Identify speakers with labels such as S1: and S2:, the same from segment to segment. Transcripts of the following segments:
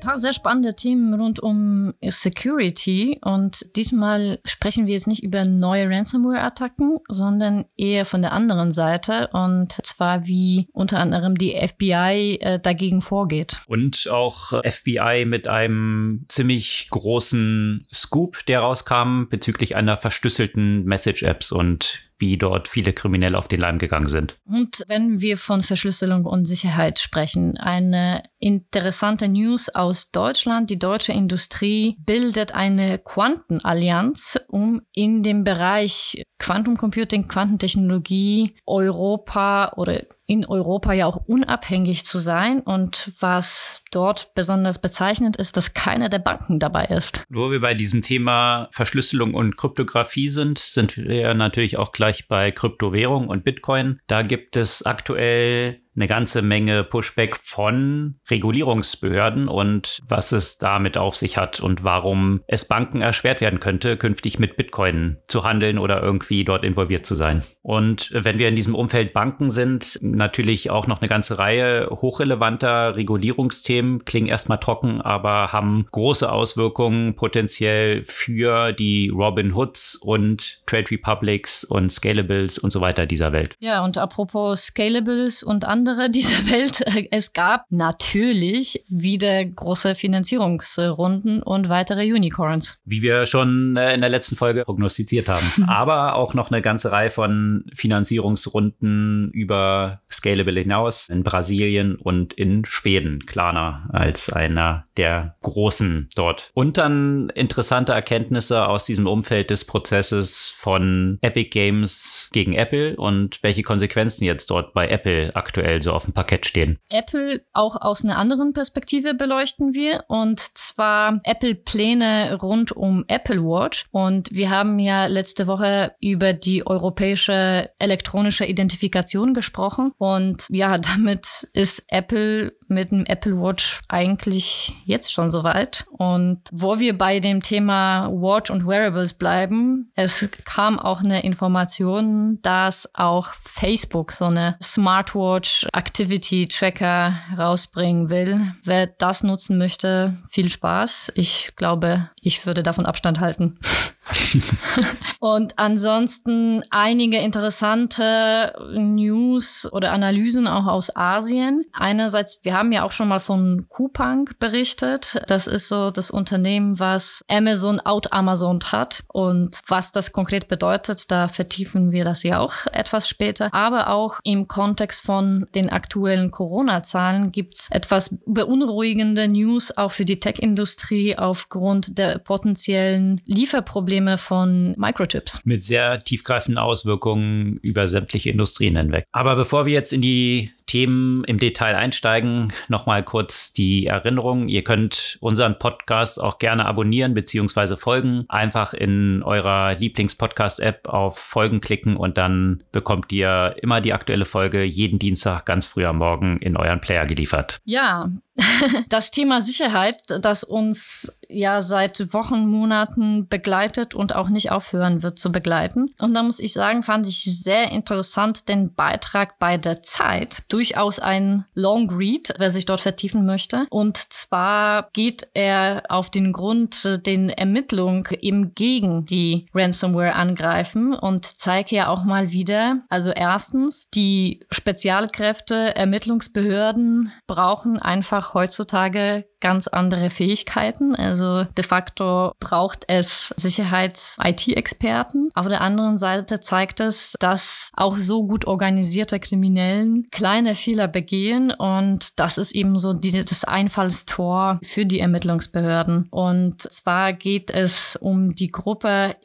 S1: Ein paar sehr spannende Themen rund um Security und diesmal sprechen wir jetzt nicht über neue Ransomware-Attacken, sondern eher von der anderen Seite und zwar wie unter anderem die FBI äh, dagegen vorgeht.
S2: Und auch FBI mit einem ziemlich großen Scoop, der rauskam bezüglich einer verschlüsselten Message-Apps und wie dort viele Kriminelle auf den Leim gegangen sind.
S1: Und wenn wir von Verschlüsselung und Sicherheit sprechen, eine interessante News aus Deutschland. Die deutsche Industrie bildet eine Quantenallianz, um in dem Bereich Quantumcomputing, Quantentechnologie Europa oder in Europa ja auch unabhängig zu sein. Und was dort besonders bezeichnend ist, dass keiner der Banken dabei ist.
S2: Wo wir bei diesem Thema Verschlüsselung und Kryptographie sind, sind wir natürlich auch gleich bei Kryptowährung und Bitcoin. Da gibt es aktuell eine ganze Menge Pushback von Regulierungsbehörden und was es damit auf sich hat und warum es Banken erschwert werden könnte, künftig mit Bitcoin zu handeln oder irgendwie dort involviert zu sein. Und wenn wir in diesem Umfeld Banken sind, natürlich auch noch eine ganze Reihe hochrelevanter Regulierungsthemen, klingen erstmal trocken, aber haben große Auswirkungen potenziell für die Robin Hoods und Trade Republics und Scalables und so weiter dieser Welt.
S1: Ja, und apropos Scalables und andere andere dieser Welt. Es gab natürlich wieder große Finanzierungsrunden und weitere Unicorns.
S2: Wie wir schon äh, in der letzten Folge prognostiziert haben. Aber auch noch eine ganze Reihe von Finanzierungsrunden über Scalable hinaus in Brasilien und in Schweden. Klarna als einer der großen dort. Und dann interessante Erkenntnisse aus diesem Umfeld des Prozesses von Epic Games gegen Apple und welche Konsequenzen jetzt dort bei Apple aktuell aktuell so auf dem Parkett stehen?
S1: Apple auch aus einer anderen Perspektive beleuchten wir und zwar Apple-Pläne rund um Apple Watch. Und wir haben ja letzte Woche über die europäische elektronische Identifikation gesprochen und ja, damit ist Apple mit dem Apple Watch eigentlich jetzt schon soweit. Und wo wir bei dem Thema Watch und Wearables bleiben, es kam auch eine Information, dass auch Facebook so eine Smartwatch Activity Tracker rausbringen will. Wer das nutzen möchte, viel Spaß. Ich glaube, ich würde davon Abstand halten. und ansonsten einige interessante News oder Analysen auch aus Asien. Einerseits, wir haben ja auch schon mal von Coupang berichtet. Das ist so das Unternehmen, was Amazon out Amazon hat. Und was das konkret bedeutet, da vertiefen wir das ja auch etwas später. Aber auch im Kontext von den aktuellen Corona-Zahlen gibt es etwas beunruhigende News auch für die Tech-Industrie aufgrund der potenziellen Lieferprobleme Probleme von Microchips.
S2: Mit sehr tiefgreifenden Auswirkungen über sämtliche Industrien hinweg. Aber bevor wir jetzt in die Themen im Detail einsteigen, nochmal kurz die Erinnerung. Ihr könnt unseren Podcast auch gerne abonnieren bzw. folgen. Einfach in eurer Lieblings-Podcast-App auf Folgen klicken und dann bekommt ihr immer die aktuelle Folge jeden Dienstag ganz früh am Morgen in euren Player geliefert.
S1: Ja, das Thema Sicherheit, das uns ja seit Wochen, Monaten begleitet und auch nicht aufhören wird zu begleiten. Und da muss ich sagen, fand ich sehr interessant den Beitrag bei der Zeit. Durchaus ein Long Read, wer sich dort vertiefen möchte. Und zwar geht er auf den Grund den Ermittlungen eben gegen die Ransomware angreifen und zeigt ja auch mal wieder, also erstens, die Spezialkräfte, Ermittlungsbehörden brauchen einfach heutzutage ganz andere Fähigkeiten. Also de facto braucht es Sicherheits-IT-Experten. Auf der anderen Seite zeigt es, dass auch so gut organisierte Kriminellen kleine Fehler begehen und das ist eben so die, das Einfallstor für die Ermittlungsbehörden. Und zwar geht es um die Gruppe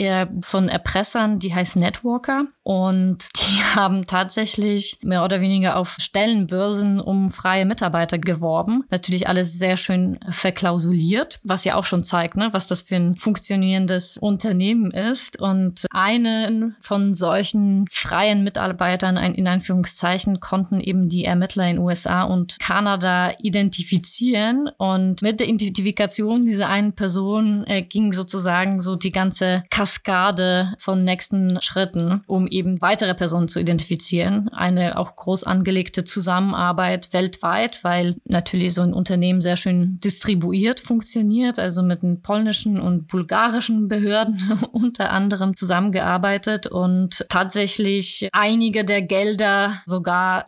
S1: von Erpressern, die heißt Networker und die haben tatsächlich mehr oder weniger auf Stellenbörsen um freie Mitarbeiter geworben. Natürlich alles sehr schön verklausuliert, was ja auch schon zeigt, ne, was das für ein funktionierendes Unternehmen ist. Und einen von solchen freien Mitarbeitern, in Anführungszeichen, konnten eben die Ermittler in USA und Kanada identifizieren. Und mit der Identifikation dieser einen Person äh, ging sozusagen so die ganze Kaskade von nächsten Schritten, um eben weitere Personen zu identifizieren. Eine auch groß angelegte Zusammenarbeit weltweit, weil natürlich so ein Unternehmen sehr schön distribuiert funktioniert, also mit den polnischen und bulgarischen Behörden unter anderem zusammengearbeitet und tatsächlich einige der Gelder sogar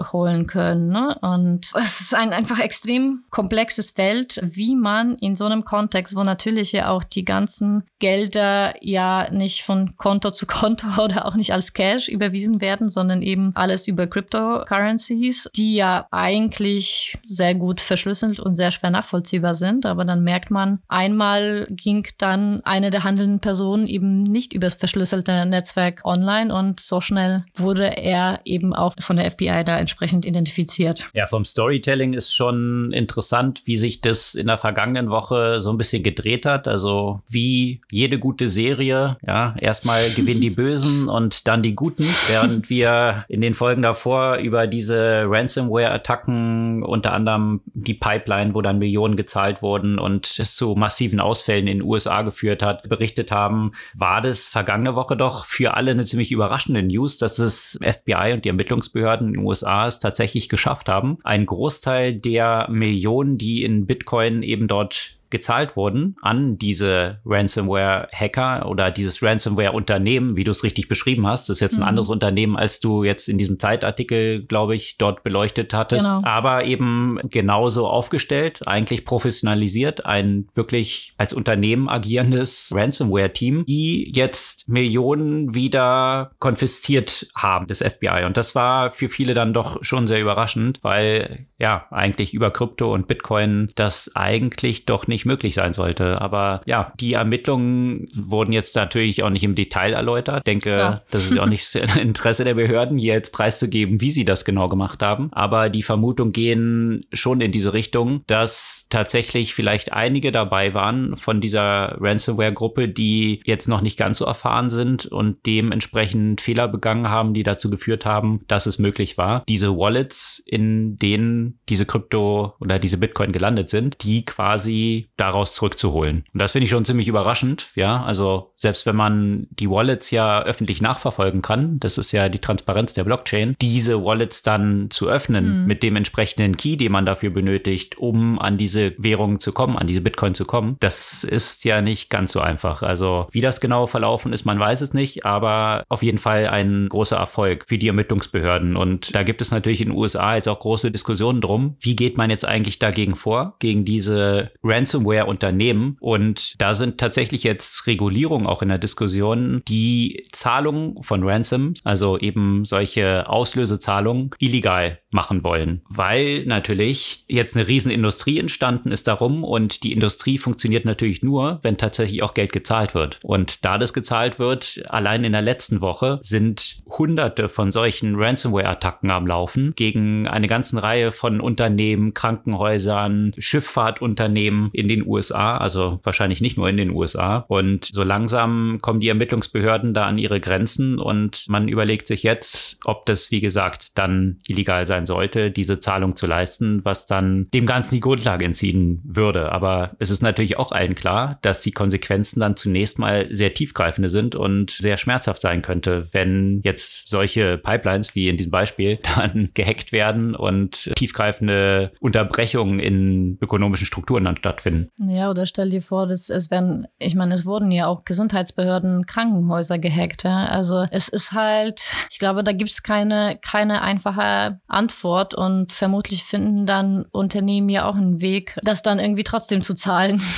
S1: zurückholen können. Ne? Und es ist ein einfach extrem komplexes Feld, wie man in so einem Kontext, wo natürlich ja auch die ganzen Gelder ja nicht von Konto zu Konto oder auch nicht als Cash überwiesen werden, sondern eben alles über Cryptocurrencies, die ja eigentlich sehr gut verschlüsselt und sehr schwer nachvollziehbar sind. Aber dann merkt man, einmal ging dann eine der handelnden Personen eben nicht übers verschlüsselte Netzwerk online und so schnell wurde er eben auch von der FBI da entsprechend identifiziert.
S2: Ja, vom Storytelling ist schon interessant, wie sich das in der vergangenen Woche so ein bisschen gedreht hat. Also wie jede gute Serie, ja, erstmal gewinnen die Bösen und dann die Guten, während wir in den Folgen davor über diese Ransomware-Attacken, unter anderem die Pipeline, wo dann Millionen gezahlt wurden und es zu massiven Ausfällen in den USA geführt hat, berichtet haben, war das vergangene Woche doch für alle eine ziemlich überraschende News, dass es FBI und die Ermittlungsbehörden in den USA es tatsächlich geschafft haben, einen Großteil der Millionen, die in Bitcoin eben dort gezahlt wurden an diese Ransomware-Hacker oder dieses Ransomware-Unternehmen, wie du es richtig beschrieben hast. Das ist jetzt ein mhm. anderes Unternehmen, als du jetzt in diesem Zeitartikel, glaube ich, dort beleuchtet hattest. Genau. Aber eben genauso aufgestellt, eigentlich professionalisiert, ein wirklich als Unternehmen agierendes Ransomware-Team, die jetzt Millionen wieder konfisziert haben des FBI. Und das war für viele dann doch schon sehr überraschend, weil ja, eigentlich über Krypto und Bitcoin das eigentlich doch nicht nicht möglich sein sollte. Aber ja, die Ermittlungen wurden jetzt natürlich auch nicht im Detail erläutert. Ich denke, Klar. das ist auch nicht das Interesse der Behörden, hier jetzt preiszugeben, wie sie das genau gemacht haben. Aber die Vermutungen gehen schon in diese Richtung, dass tatsächlich vielleicht einige dabei waren von dieser Ransomware-Gruppe, die jetzt noch nicht ganz so erfahren sind und dementsprechend Fehler begangen haben, die dazu geführt haben, dass es möglich war, diese Wallets, in denen diese Krypto oder diese Bitcoin gelandet sind, die quasi daraus zurückzuholen. Und das finde ich schon ziemlich überraschend, ja. Also selbst wenn man die Wallets ja öffentlich nachverfolgen kann, das ist ja die Transparenz der Blockchain, diese Wallets dann zu öffnen mhm. mit dem entsprechenden Key, den man dafür benötigt, um an diese Währung zu kommen, an diese Bitcoin zu kommen, das ist ja nicht ganz so einfach. Also wie das genau verlaufen ist, man weiß es nicht, aber auf jeden Fall ein großer Erfolg für die Ermittlungsbehörden. Und da gibt es natürlich in den USA jetzt auch große Diskussionen drum, wie geht man jetzt eigentlich dagegen vor, gegen diese Ransomware Ransomware-Unternehmen. Und da sind tatsächlich jetzt Regulierungen auch in der Diskussion, die Zahlungen von Ransoms, also eben solche Auslösezahlungen, illegal machen wollen. Weil natürlich jetzt eine Riesenindustrie entstanden ist darum und die Industrie funktioniert natürlich nur, wenn tatsächlich auch Geld gezahlt wird. Und da das gezahlt wird, allein in der letzten Woche sind hunderte von solchen Ransomware-Attacken am Laufen gegen eine ganze Reihe von Unternehmen, Krankenhäusern, Schifffahrtunternehmen in den USA, also wahrscheinlich nicht nur in den USA. Und so langsam kommen die Ermittlungsbehörden da an ihre Grenzen und man überlegt sich jetzt, ob das, wie gesagt, dann illegal sein sollte, diese Zahlung zu leisten, was dann dem Ganzen die Grundlage entziehen würde. Aber es ist natürlich auch allen klar, dass die Konsequenzen dann zunächst mal sehr tiefgreifende sind und sehr schmerzhaft sein könnte, wenn jetzt solche Pipelines wie in diesem Beispiel dann gehackt werden und tiefgreifende Unterbrechungen in ökonomischen Strukturen dann stattfinden.
S1: Ja, oder stell dir vor, dass es werden, ich meine, es wurden ja auch Gesundheitsbehörden, Krankenhäuser gehackt. Ja? Also es ist halt, ich glaube, da gibt es keine, keine einfache Antwort und vermutlich finden dann Unternehmen ja auch einen Weg, das dann irgendwie trotzdem zu zahlen.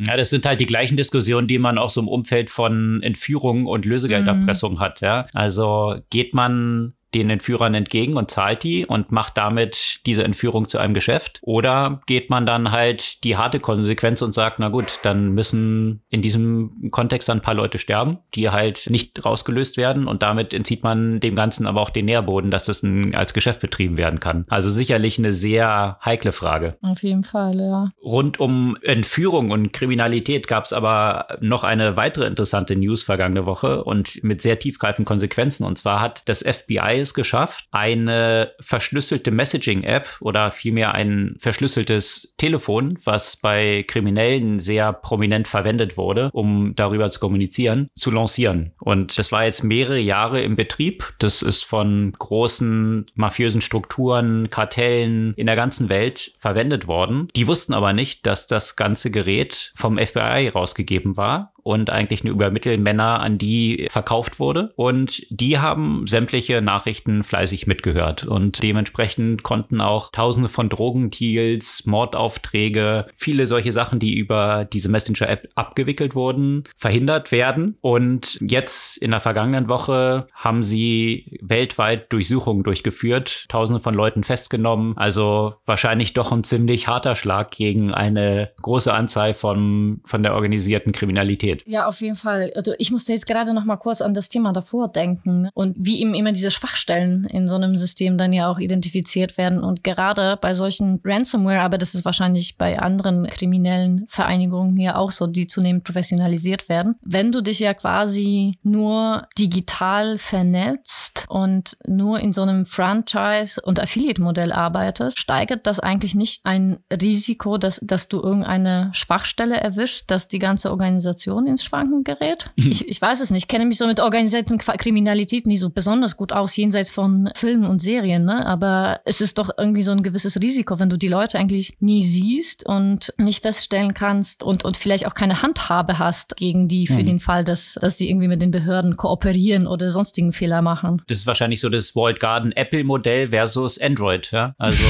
S2: Ja, das sind halt die gleichen Diskussionen, die man auch so im Umfeld von Entführung und Lösegelderpressung mhm. hat. Ja? Also geht man den Entführern entgegen und zahlt die und macht damit diese Entführung zu einem Geschäft? Oder geht man dann halt die harte Konsequenz und sagt, na gut, dann müssen in diesem Kontext ein paar Leute sterben, die halt nicht rausgelöst werden und damit entzieht man dem Ganzen aber auch den Nährboden, dass das ein, als Geschäft betrieben werden kann. Also sicherlich eine sehr heikle Frage.
S1: Auf jeden Fall, ja.
S2: Rund um Entführung und Kriminalität gab es aber noch eine weitere interessante News vergangene Woche und mit sehr tiefgreifenden Konsequenzen. Und zwar hat das FBI es geschafft, eine verschlüsselte Messaging-App oder vielmehr ein verschlüsseltes Telefon, was bei Kriminellen sehr prominent verwendet wurde, um darüber zu kommunizieren, zu lancieren. Und das war jetzt mehrere Jahre im Betrieb. Das ist von großen mafiösen Strukturen, Kartellen in der ganzen Welt verwendet worden. Die wussten aber nicht, dass das ganze Gerät vom FBI rausgegeben war und eigentlich nur über Mittelmänner an die verkauft wurde. Und die haben sämtliche Nachrichten fleißig mitgehört. Und dementsprechend konnten auch tausende von Drogendeals, Mordaufträge, viele solche Sachen, die über diese Messenger-App abgewickelt wurden, verhindert werden. Und jetzt in der vergangenen Woche haben sie weltweit Durchsuchungen durchgeführt, tausende von Leuten festgenommen. Also wahrscheinlich doch ein ziemlich harter Schlag gegen eine große Anzahl von, von der organisierten Kriminalität geht.
S1: Ja, auf jeden Fall. Also ich musste jetzt gerade noch mal kurz an das Thema davor denken und wie eben immer diese Schwachstellen in so einem System dann ja auch identifiziert werden. Und gerade bei solchen Ransomware, aber das ist wahrscheinlich bei anderen kriminellen Vereinigungen hier auch so, die zunehmend professionalisiert werden. Wenn du dich ja quasi nur digital vernetzt und nur in so einem Franchise- und Affiliate-Modell arbeitest, steigert das eigentlich nicht ein Risiko, dass, dass du irgendeine Schwachstelle erwischst, dass die ganze Organisation ins Schwanken gerät? ich, ich weiß es nicht. Ich kenne mich so mit organisierten Kriminalität nicht so besonders gut aus, jenseits von Filmen und Serien, ne? Aber es ist doch irgendwie so ein gewisses Risiko, wenn du die Leute eigentlich nie siehst und nicht feststellen kannst und, und vielleicht auch keine Handhabe hast gegen die für mhm. den Fall, dass, dass sie irgendwie mit den Behörden kooperieren oder sonstigen Fehler machen.
S2: Das ist wahrscheinlich so das Walled Garden Apple Modell versus Android, ja? Also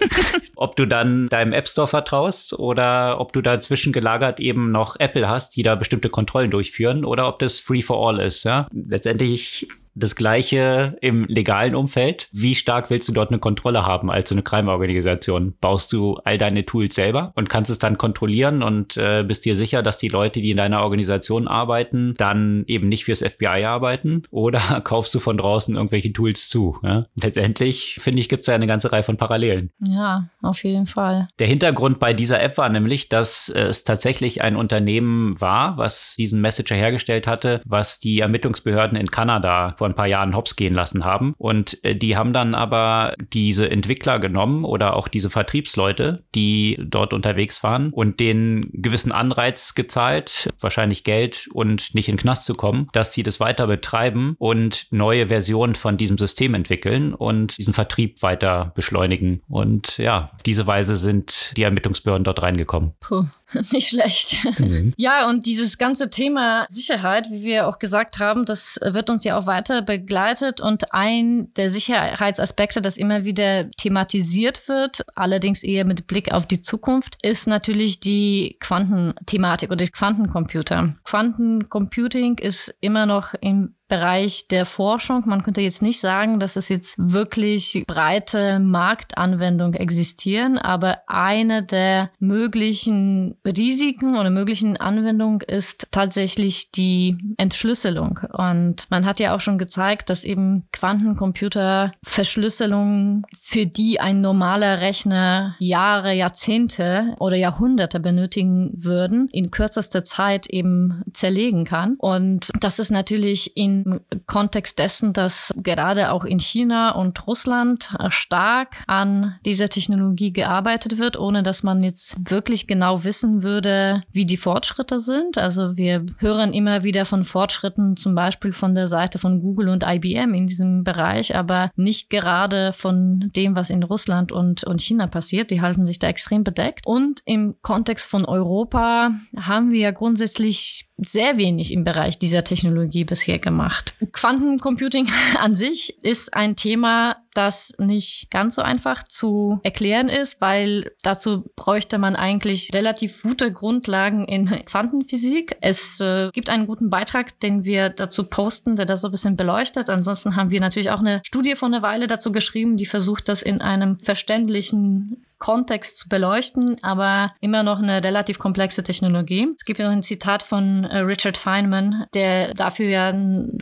S2: ob du dann deinem App Store vertraust oder ob du dazwischen gelagert eben noch Apple hast, die da bestimmte Kontrollen durchführen oder ob das Free for All ist, ja. Letztendlich das Gleiche im legalen Umfeld. Wie stark willst du dort eine Kontrolle haben als so eine Crime-Organisation? Baust du all deine Tools selber und kannst es dann kontrollieren und äh, bist dir sicher, dass die Leute, die in deiner Organisation arbeiten, dann eben nicht fürs FBI arbeiten? Oder kaufst du von draußen irgendwelche Tools zu? Ja? Letztendlich, finde ich, gibt es ja eine ganze Reihe von Parallelen.
S1: Ja, auf jeden Fall.
S2: Der Hintergrund bei dieser App war nämlich, dass äh, es tatsächlich ein Unternehmen war, was diesen Messenger hergestellt hatte, was die Ermittlungsbehörden in Kanada vor ein paar Jahren hops gehen lassen haben. Und äh, die haben dann aber diese Entwickler genommen oder auch diese Vertriebsleute, die dort unterwegs waren und den gewissen Anreiz gezahlt, wahrscheinlich Geld und nicht in den Knast zu kommen, dass sie das weiter betreiben und neue Versionen von diesem System entwickeln und diesen Vertrieb weiter beschleunigen. Und ja, auf diese Weise sind die Ermittlungsbehörden dort reingekommen.
S1: Puh. Nicht schlecht. Mhm. Ja, und dieses ganze Thema Sicherheit, wie wir auch gesagt haben, das wird uns ja auch weiter begleitet. Und ein der Sicherheitsaspekte, das immer wieder thematisiert wird, allerdings eher mit Blick auf die Zukunft, ist natürlich die Quantenthematik oder die Quantencomputer. Quantencomputing ist immer noch im Bereich der Forschung. Man könnte jetzt nicht sagen, dass es jetzt wirklich breite Marktanwendungen existieren, aber eine der möglichen Risiken oder möglichen Anwendungen ist tatsächlich die Entschlüsselung. Und man hat ja auch schon gezeigt, dass eben Quantencomputer Verschlüsselung, für die ein normaler Rechner Jahre, Jahrzehnte oder Jahrhunderte benötigen würden, in kürzester Zeit eben zerlegen kann. Und das ist natürlich in Kontext dessen, dass gerade auch in China und Russland stark an dieser Technologie gearbeitet wird, ohne dass man jetzt wirklich genau wissen würde, wie die Fortschritte sind. Also wir hören immer wieder von Fortschritten, zum Beispiel von der Seite von Google und IBM in diesem Bereich, aber nicht gerade von dem, was in Russland und, und China passiert. Die halten sich da extrem bedeckt. Und im Kontext von Europa haben wir ja grundsätzlich sehr wenig im Bereich dieser Technologie bisher gemacht. Quantencomputing an sich ist ein Thema, das nicht ganz so einfach zu erklären ist, weil dazu bräuchte man eigentlich relativ gute Grundlagen in Quantenphysik. Es äh, gibt einen guten Beitrag, den wir dazu posten, der das so ein bisschen beleuchtet. Ansonsten haben wir natürlich auch eine Studie von einer Weile dazu geschrieben, die versucht, das in einem verständlichen Kontext zu beleuchten, aber immer noch eine relativ komplexe Technologie. Es gibt noch ein Zitat von äh, Richard Feynman, der dafür ja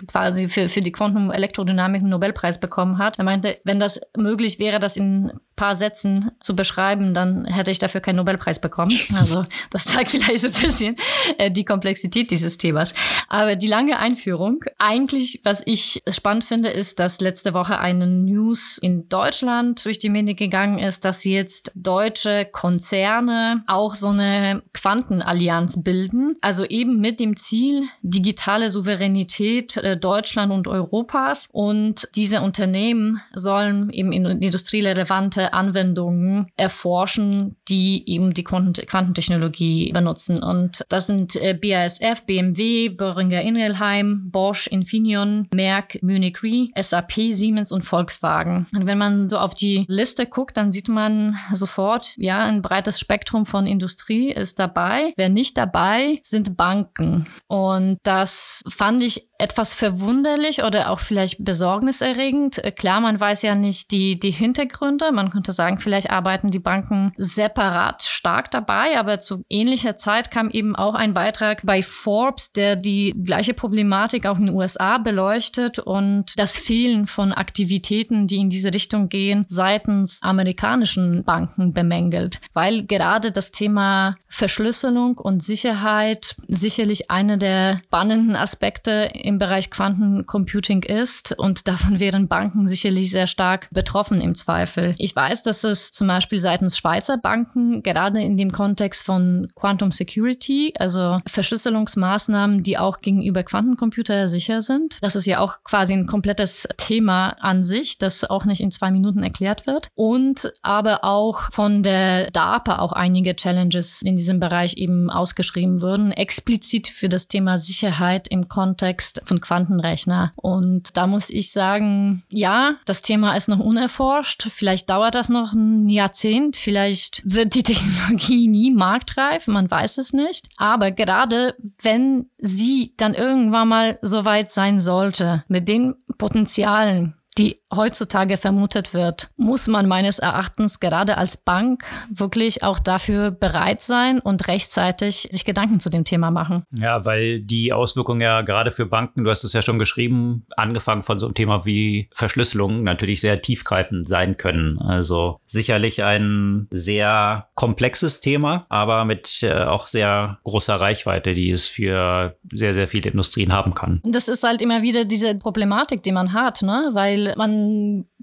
S1: quasi für, für die Quantum-Elektrodynamik einen Nobelpreis bekommen hat. Er meinte, wenn das möglich wäre, das in paar Sätzen zu beschreiben, dann hätte ich dafür keinen Nobelpreis bekommen. Also das zeigt vielleicht so ein bisschen äh, die Komplexität dieses Themas. Aber die lange Einführung, eigentlich, was ich spannend finde, ist, dass letzte Woche eine News in Deutschland durch die Medien gegangen ist, dass jetzt deutsche Konzerne auch so eine Quantenallianz bilden. Also eben mit dem Ziel, digitale Souveränität äh, Deutschland und Europas. Und diese Unternehmen sollen eben in industrierelevante Anwendungen erforschen, die eben die Quantentechnologie benutzen. Und das sind äh, BASF, BMW, Böhringer Ingelheim, Bosch, Infineon, Merck, Munich Re, SAP, Siemens und Volkswagen. Und wenn man so auf die Liste guckt, dann sieht man sofort, ja, ein breites Spektrum von Industrie ist dabei. Wer nicht dabei, sind Banken. Und das fand ich etwas verwunderlich oder auch vielleicht besorgniserregend. Äh, klar, man weiß ja nicht die, die Hintergründe. Man könnte sagen, vielleicht arbeiten die Banken separat stark dabei, aber zu ähnlicher Zeit kam eben auch ein Beitrag bei Forbes, der die gleiche Problematik auch in den USA beleuchtet und das Fehlen von Aktivitäten, die in diese Richtung gehen, seitens amerikanischen Banken bemängelt, weil gerade das Thema Verschlüsselung und Sicherheit sicherlich eine der spannenden Aspekte im Bereich Quantencomputing ist und davon wären Banken sicherlich sehr stark betroffen im Zweifel. Ich weiß, dass es zum Beispiel seitens Schweizer Banken gerade in dem Kontext von Quantum Security, also Verschlüsselungsmaßnahmen, die auch gegenüber Quantencomputer sicher sind, das ist ja auch quasi ein komplettes Thema an sich, das auch nicht in zwei Minuten erklärt wird und aber auch von der DARPA auch einige Challenges in diesem Bereich eben ausgeschrieben wurden, explizit für das Thema Sicherheit im Kontext von Quantenrechner. Und da muss ich sagen, ja, das Thema ist noch unerforscht. Vielleicht dauert das noch ein Jahrzehnt. Vielleicht wird die Technologie nie marktreif. Man weiß es nicht. Aber gerade wenn sie dann irgendwann mal so sein sollte, mit den Potenzialen, die heutzutage vermutet wird, muss man meines Erachtens gerade als Bank wirklich auch dafür bereit sein und rechtzeitig sich Gedanken zu dem Thema machen.
S2: Ja, weil die Auswirkungen ja gerade für Banken, du hast es ja schon geschrieben, angefangen von so einem Thema wie Verschlüsselung, natürlich sehr tiefgreifend sein können. Also sicherlich ein sehr komplexes Thema, aber mit äh, auch sehr großer Reichweite, die es für sehr, sehr viele Industrien haben kann.
S1: Das ist halt immer wieder diese Problematik, die man hat, ne? weil man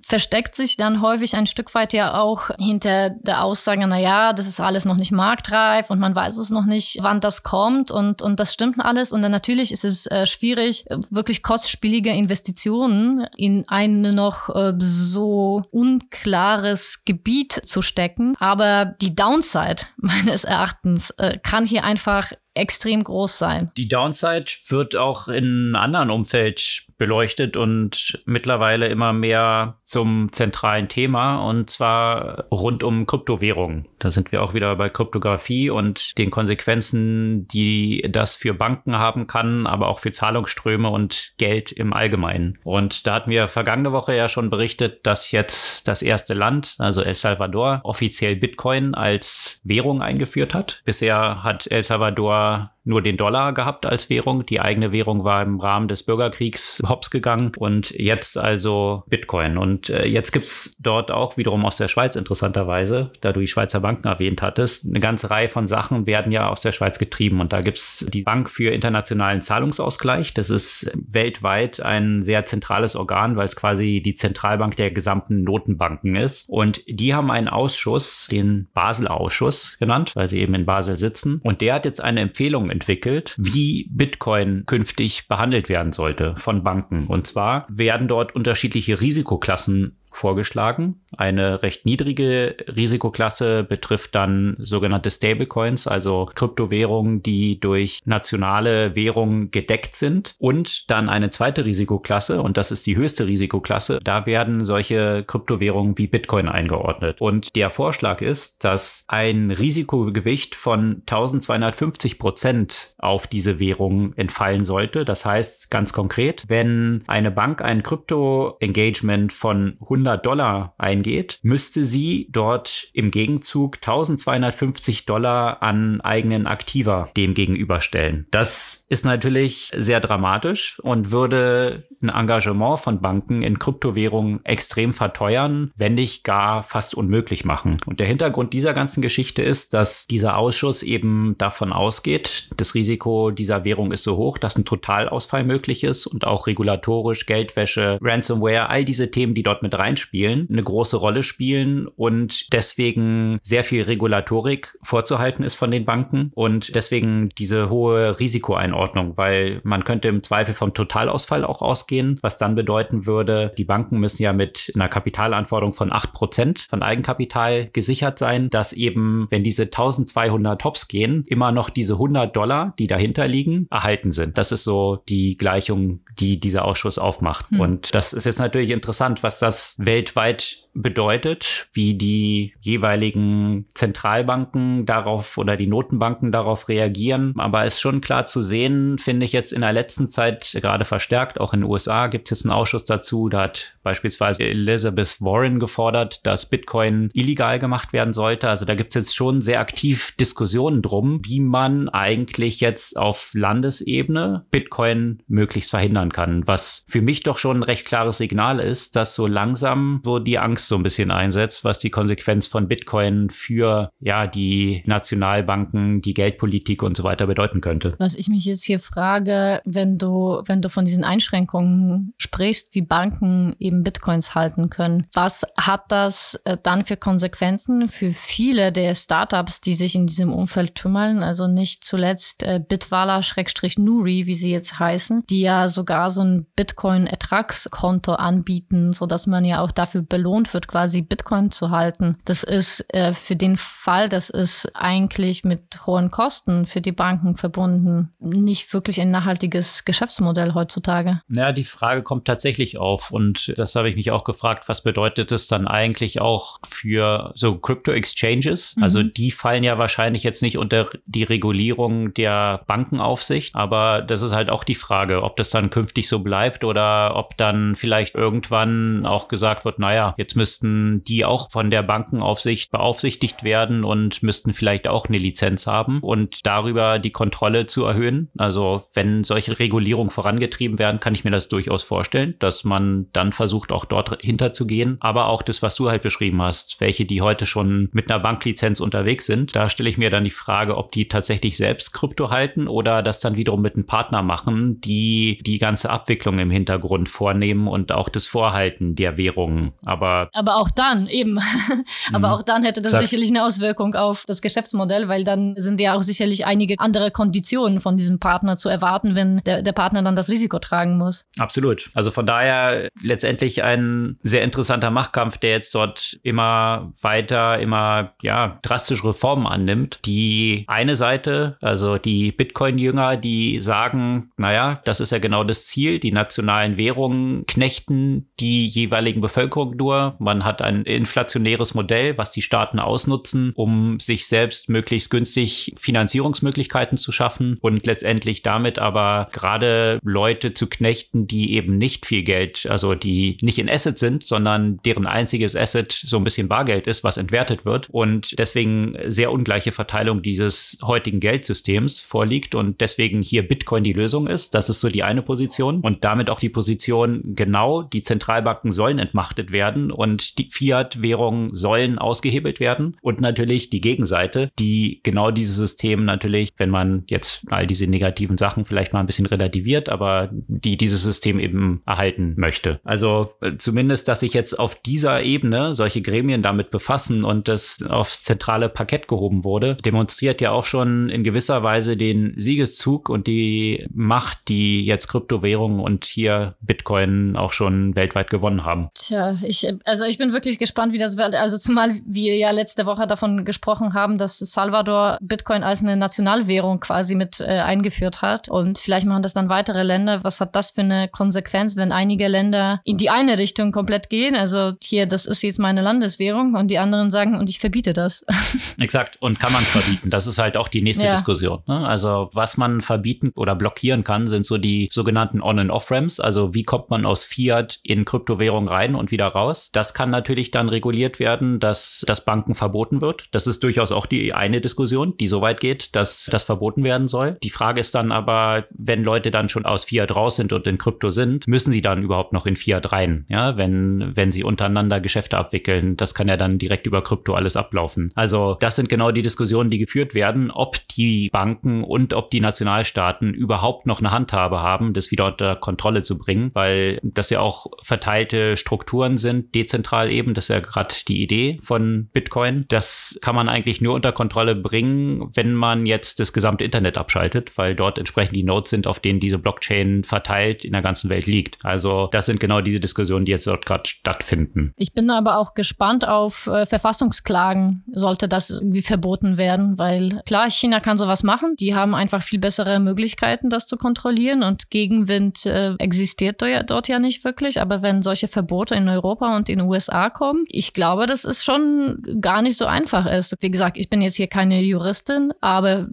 S1: versteckt sich dann häufig ein Stück weit ja auch hinter der Aussage, na ja, das ist alles noch nicht marktreif und man weiß es noch nicht, wann das kommt und, und das stimmt alles. Und dann natürlich ist es äh, schwierig, wirklich kostspielige Investitionen in ein noch äh, so unklares Gebiet zu stecken. Aber die Downside meines Erachtens äh, kann hier einfach extrem groß sein.
S2: Die Downside wird auch in einem anderen Umfeld beleuchtet und mittlerweile immer mehr zum zentralen Thema und zwar rund um Kryptowährungen. Da sind wir auch wieder bei Kryptographie und den Konsequenzen, die das für Banken haben kann, aber auch für Zahlungsströme und Geld im Allgemeinen. Und da hatten wir vergangene Woche ja schon berichtet, dass jetzt das erste Land, also El Salvador, offiziell Bitcoin als Währung eingeführt hat. Bisher hat El Salvador nur den Dollar gehabt als Währung. Die eigene Währung war im Rahmen des Bürgerkriegs hops gegangen und jetzt also Bitcoin. Und äh, jetzt gibt's dort auch wiederum aus der Schweiz interessanterweise, da du die Schweizer Banken erwähnt hattest, eine ganze Reihe von Sachen werden ja aus der Schweiz getrieben. Und da gibt's die Bank für internationalen Zahlungsausgleich. Das ist weltweit ein sehr zentrales Organ, weil es quasi die Zentralbank der gesamten Notenbanken ist. Und die haben einen Ausschuss, den Basel-Ausschuss genannt, weil sie eben in Basel sitzen. Und der hat jetzt eine Empfehlung entwickelt, wie Bitcoin künftig behandelt werden sollte von Banken. Und zwar werden dort unterschiedliche Risikoklassen vorgeschlagen. Eine recht niedrige Risikoklasse betrifft dann sogenannte Stablecoins, also Kryptowährungen, die durch nationale Währungen gedeckt sind. Und dann eine zweite Risikoklasse, und das ist die höchste Risikoklasse, da werden solche Kryptowährungen wie Bitcoin eingeordnet. Und der Vorschlag ist, dass ein Risikogewicht von 1250 Prozent auf diese Währungen entfallen sollte. Das heißt ganz konkret, wenn eine Bank ein Krypto-Engagement von 100 100 Dollar eingeht, müsste sie dort im Gegenzug 1250 Dollar an eigenen Aktiva dem gegenüberstellen. Das ist natürlich sehr dramatisch und würde ein Engagement von Banken in Kryptowährungen extrem verteuern, wenn nicht gar fast unmöglich machen. Und der Hintergrund dieser ganzen Geschichte ist, dass dieser Ausschuss eben davon ausgeht, das Risiko dieser Währung ist so hoch, dass ein Totalausfall möglich ist und auch regulatorisch Geldwäsche, Ransomware, all diese Themen, die dort mit reinspielen, eine große Rolle spielen und deswegen sehr viel Regulatorik vorzuhalten ist von den Banken und deswegen diese hohe Risikoeinordnung, weil man könnte im Zweifel vom Totalausfall auch ausgehen, was dann bedeuten würde, die Banken müssen ja mit einer Kapitalanforderung von 8% von Eigenkapital gesichert sein, dass eben, wenn diese 1200 Tops gehen, immer noch diese 100 Dollar, die dahinter liegen, erhalten sind. Das ist so die Gleichung, die dieser Ausschuss aufmacht. Hm. Und das ist jetzt natürlich interessant, was das weltweit bedeutet, wie die jeweiligen Zentralbanken darauf oder die Notenbanken darauf reagieren. Aber ist schon klar zu sehen, finde ich jetzt in der letzten Zeit gerade verstärkt, auch in den USA gibt es einen Ausschuss dazu. Da hat beispielsweise Elizabeth Warren gefordert, dass Bitcoin illegal gemacht werden sollte. Also da gibt es jetzt schon sehr aktiv Diskussionen drum, wie man eigentlich jetzt auf Landesebene Bitcoin möglichst verhindern kann. Was für mich doch schon ein recht klares Signal ist, dass so langsam so die Angst so ein bisschen einsetzt, was die Konsequenz von Bitcoin für ja die Nationalbanken, die Geldpolitik und so weiter bedeuten könnte.
S1: Was ich mich jetzt hier frage, wenn du wenn du von diesen Einschränkungen sprichst, wie Banken eben Bitcoins halten können, was hat das äh, dann für Konsequenzen für viele der Startups, die sich in diesem Umfeld tümmeln? Also nicht zuletzt äh, Bitwala-Nuri, wie sie jetzt heißen, die ja sogar so ein Bitcoin-Ertragskonto anbieten, so dass man ja auch dafür belohnt wird wird, quasi Bitcoin zu halten. Das ist äh, für den Fall, das ist eigentlich mit hohen Kosten für die Banken verbunden, nicht wirklich ein nachhaltiges Geschäftsmodell heutzutage.
S2: Naja, die Frage kommt tatsächlich auf und das habe ich mich auch gefragt, was bedeutet es dann eigentlich auch für so Crypto-Exchanges? Mhm. Also die fallen ja wahrscheinlich jetzt nicht unter die Regulierung der Bankenaufsicht, aber das ist halt auch die Frage, ob das dann künftig so bleibt oder ob dann vielleicht irgendwann auch gesagt wird, naja, jetzt müssen müssten die auch von der Bankenaufsicht beaufsichtigt werden und müssten vielleicht auch eine Lizenz haben und darüber die Kontrolle zu erhöhen. Also wenn solche Regulierungen vorangetrieben werden, kann ich mir das durchaus vorstellen, dass man dann versucht, auch dort hinterzugehen. Aber auch das, was du halt beschrieben hast, welche, die heute schon mit einer Banklizenz unterwegs sind, da stelle ich mir dann die Frage, ob die tatsächlich selbst Krypto halten oder das dann wiederum mit einem Partner machen, die die ganze Abwicklung im Hintergrund vornehmen und auch das Vorhalten der Währungen. Aber
S1: aber auch dann eben. Aber mhm. auch dann hätte das Sag. sicherlich eine Auswirkung auf das Geschäftsmodell, weil dann sind ja auch sicherlich einige andere Konditionen von diesem Partner zu erwarten, wenn der, der Partner dann das Risiko tragen muss.
S2: Absolut. Also von daher letztendlich ein sehr interessanter Machtkampf, der jetzt dort immer weiter, immer ja drastische Reformen annimmt. Die eine Seite, also die Bitcoin-Jünger, die sagen, naja, das ist ja genau das Ziel, die nationalen Währungen knechten die jeweiligen Bevölkerung nur man hat ein inflationäres Modell, was die Staaten ausnutzen, um sich selbst möglichst günstig Finanzierungsmöglichkeiten zu schaffen und letztendlich damit aber gerade Leute zu knechten, die eben nicht viel Geld, also die nicht in Asset sind, sondern deren einziges Asset so ein bisschen Bargeld ist, was entwertet wird und deswegen sehr ungleiche Verteilung dieses heutigen Geldsystems vorliegt und deswegen hier Bitcoin die Lösung ist. Das ist so die eine Position und damit auch die Position, genau, die Zentralbanken sollen entmachtet werden und und die Fiat-Währungen sollen ausgehebelt werden. Und natürlich die Gegenseite, die genau dieses System natürlich, wenn man jetzt all diese negativen Sachen vielleicht mal ein bisschen relativiert, aber die dieses System eben erhalten möchte. Also äh, zumindest, dass sich jetzt auf dieser Ebene solche Gremien damit befassen und das aufs zentrale Parkett gehoben wurde, demonstriert ja auch schon in gewisser Weise den Siegeszug und die Macht, die jetzt Kryptowährungen und hier Bitcoin auch schon weltweit gewonnen haben.
S1: Tja, ich, also ich bin wirklich gespannt, wie das wird. Also zumal wir ja letzte Woche davon gesprochen haben, dass Salvador Bitcoin als eine Nationalwährung quasi mit äh, eingeführt hat. Und vielleicht machen das dann weitere Länder. Was hat das für eine Konsequenz, wenn einige Länder in die eine Richtung komplett gehen? Also hier, das ist jetzt meine Landeswährung und die anderen sagen, und ich verbiete das.
S2: Exakt. Und kann man verbieten? Das ist halt auch die nächste ja. Diskussion. Ne? Also was man verbieten oder blockieren kann, sind so die sogenannten On- and Off-Ramps. Also wie kommt man aus Fiat in Kryptowährung rein und wieder raus? Das das kann natürlich dann reguliert werden, dass das Banken verboten wird. Das ist durchaus auch die eine Diskussion, die so weit geht, dass das verboten werden soll. Die Frage ist dann aber, wenn Leute dann schon aus Fiat raus sind und in Krypto sind, müssen sie dann überhaupt noch in Fiat rein? Ja, wenn, wenn sie untereinander Geschäfte abwickeln, das kann ja dann direkt über Krypto alles ablaufen. Also das sind genau die Diskussionen, die geführt werden, ob die Banken und ob die Nationalstaaten überhaupt noch eine Handhabe haben, das wieder unter Kontrolle zu bringen, weil das ja auch verteilte Strukturen sind, dezentral eben, das ist ja gerade die Idee von Bitcoin. Das kann man eigentlich nur unter Kontrolle bringen, wenn man jetzt das gesamte Internet abschaltet, weil dort entsprechend die Nodes sind, auf denen diese Blockchain verteilt in der ganzen Welt liegt. Also das sind genau diese Diskussionen, die jetzt dort gerade stattfinden.
S1: Ich bin aber auch gespannt auf äh, Verfassungsklagen, sollte das irgendwie verboten werden, weil klar, China kann sowas machen. Die haben einfach viel bessere Möglichkeiten, das zu kontrollieren und Gegenwind äh, existiert dort ja nicht wirklich. Aber wenn solche Verbote in Europa und in USA kommen, ich glaube, dass es schon gar nicht so einfach ist. Wie gesagt, ich bin jetzt hier keine Juristin, aber